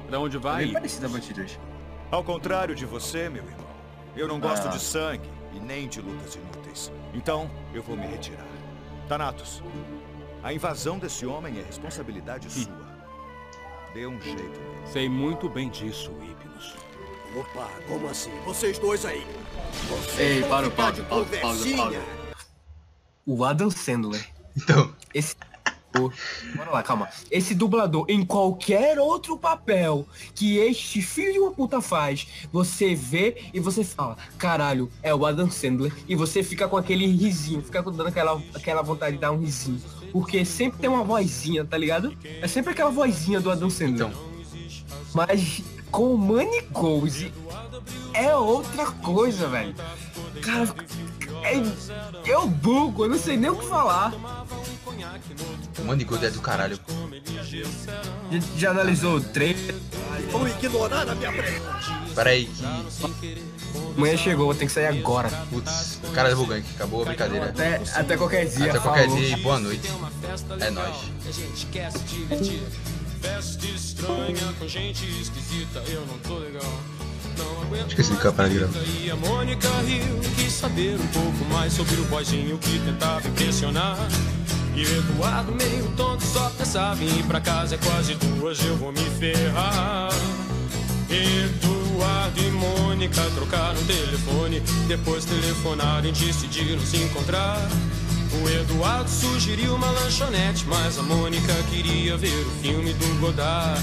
Pra onde É vai? bem parecido a. Ao contrário de você, meu irmão, eu não gosto Ah. de sangue e nem de lutas inúteis. Então, eu vou me retirar. Thanatos, a invasão desse homem é responsabilidade sua. Dê um jeito nele. Sei muito bem disso, Hipnos. Opa, como assim? Vocês dois aí. Ei, vão para, para, de para, para, conversinha. O Adam Sandler. Então. Esse. Bora lá, calma. Esse dublador, em qualquer outro papel que este filho de uma puta faz, você vê e você fala, caralho, é o Adam Sandler. E você fica com aquele risinho, fica dando aquela, aquela vontade de dar um risinho. Porque sempre tem uma vozinha, tá ligado? É sempre aquela vozinha do Adam Sandler. Mas com o Money Goals é outra coisa, velho. Cara, é, eu bugo, eu não sei nem o que falar. O Manigold é do caralho. Já, já analisou o trailer? Vão ignorar a minha pergunta. Pera aí que. Amanhã chegou, vou ter que sair agora. Putz, o cara levou gank. Acabou a brincadeira. Até, até qualquer dia. Até qualquer falou. dia e boa noite. É nóis. A gente quer se divertir. Festa estranha com gente esquisita, eu não tô legal. Esqueci de mais capar a grana. E a Mônica riu, quis saber um pouco mais sobre o boizinho que tentava impressionar. E o Eduardo meio tonto só pensava em ir pra casa, é quase duas, eu vou me ferrar. Eduardo e Mônica trocaram telefone, depois telefonaram e decidiram se encontrar. O Eduardo sugeriu uma lanchonete, mas a Mônica queria ver o filme do Godard.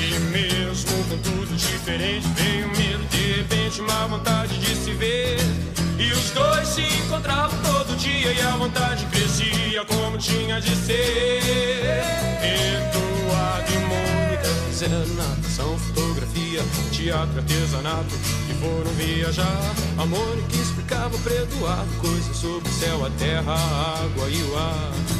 E mesmo com tudo diferente, veio medo, de repente, uma vontade de se ver. E os dois se encontravam todo dia e a vontade crescia como tinha de ser. Eduardo e Mônica fizeram natação, fotografia, teatro, artesanato e foram viajar. A Mônica explicava para Eduardo coisas sobre o céu, a terra, a água e o ar.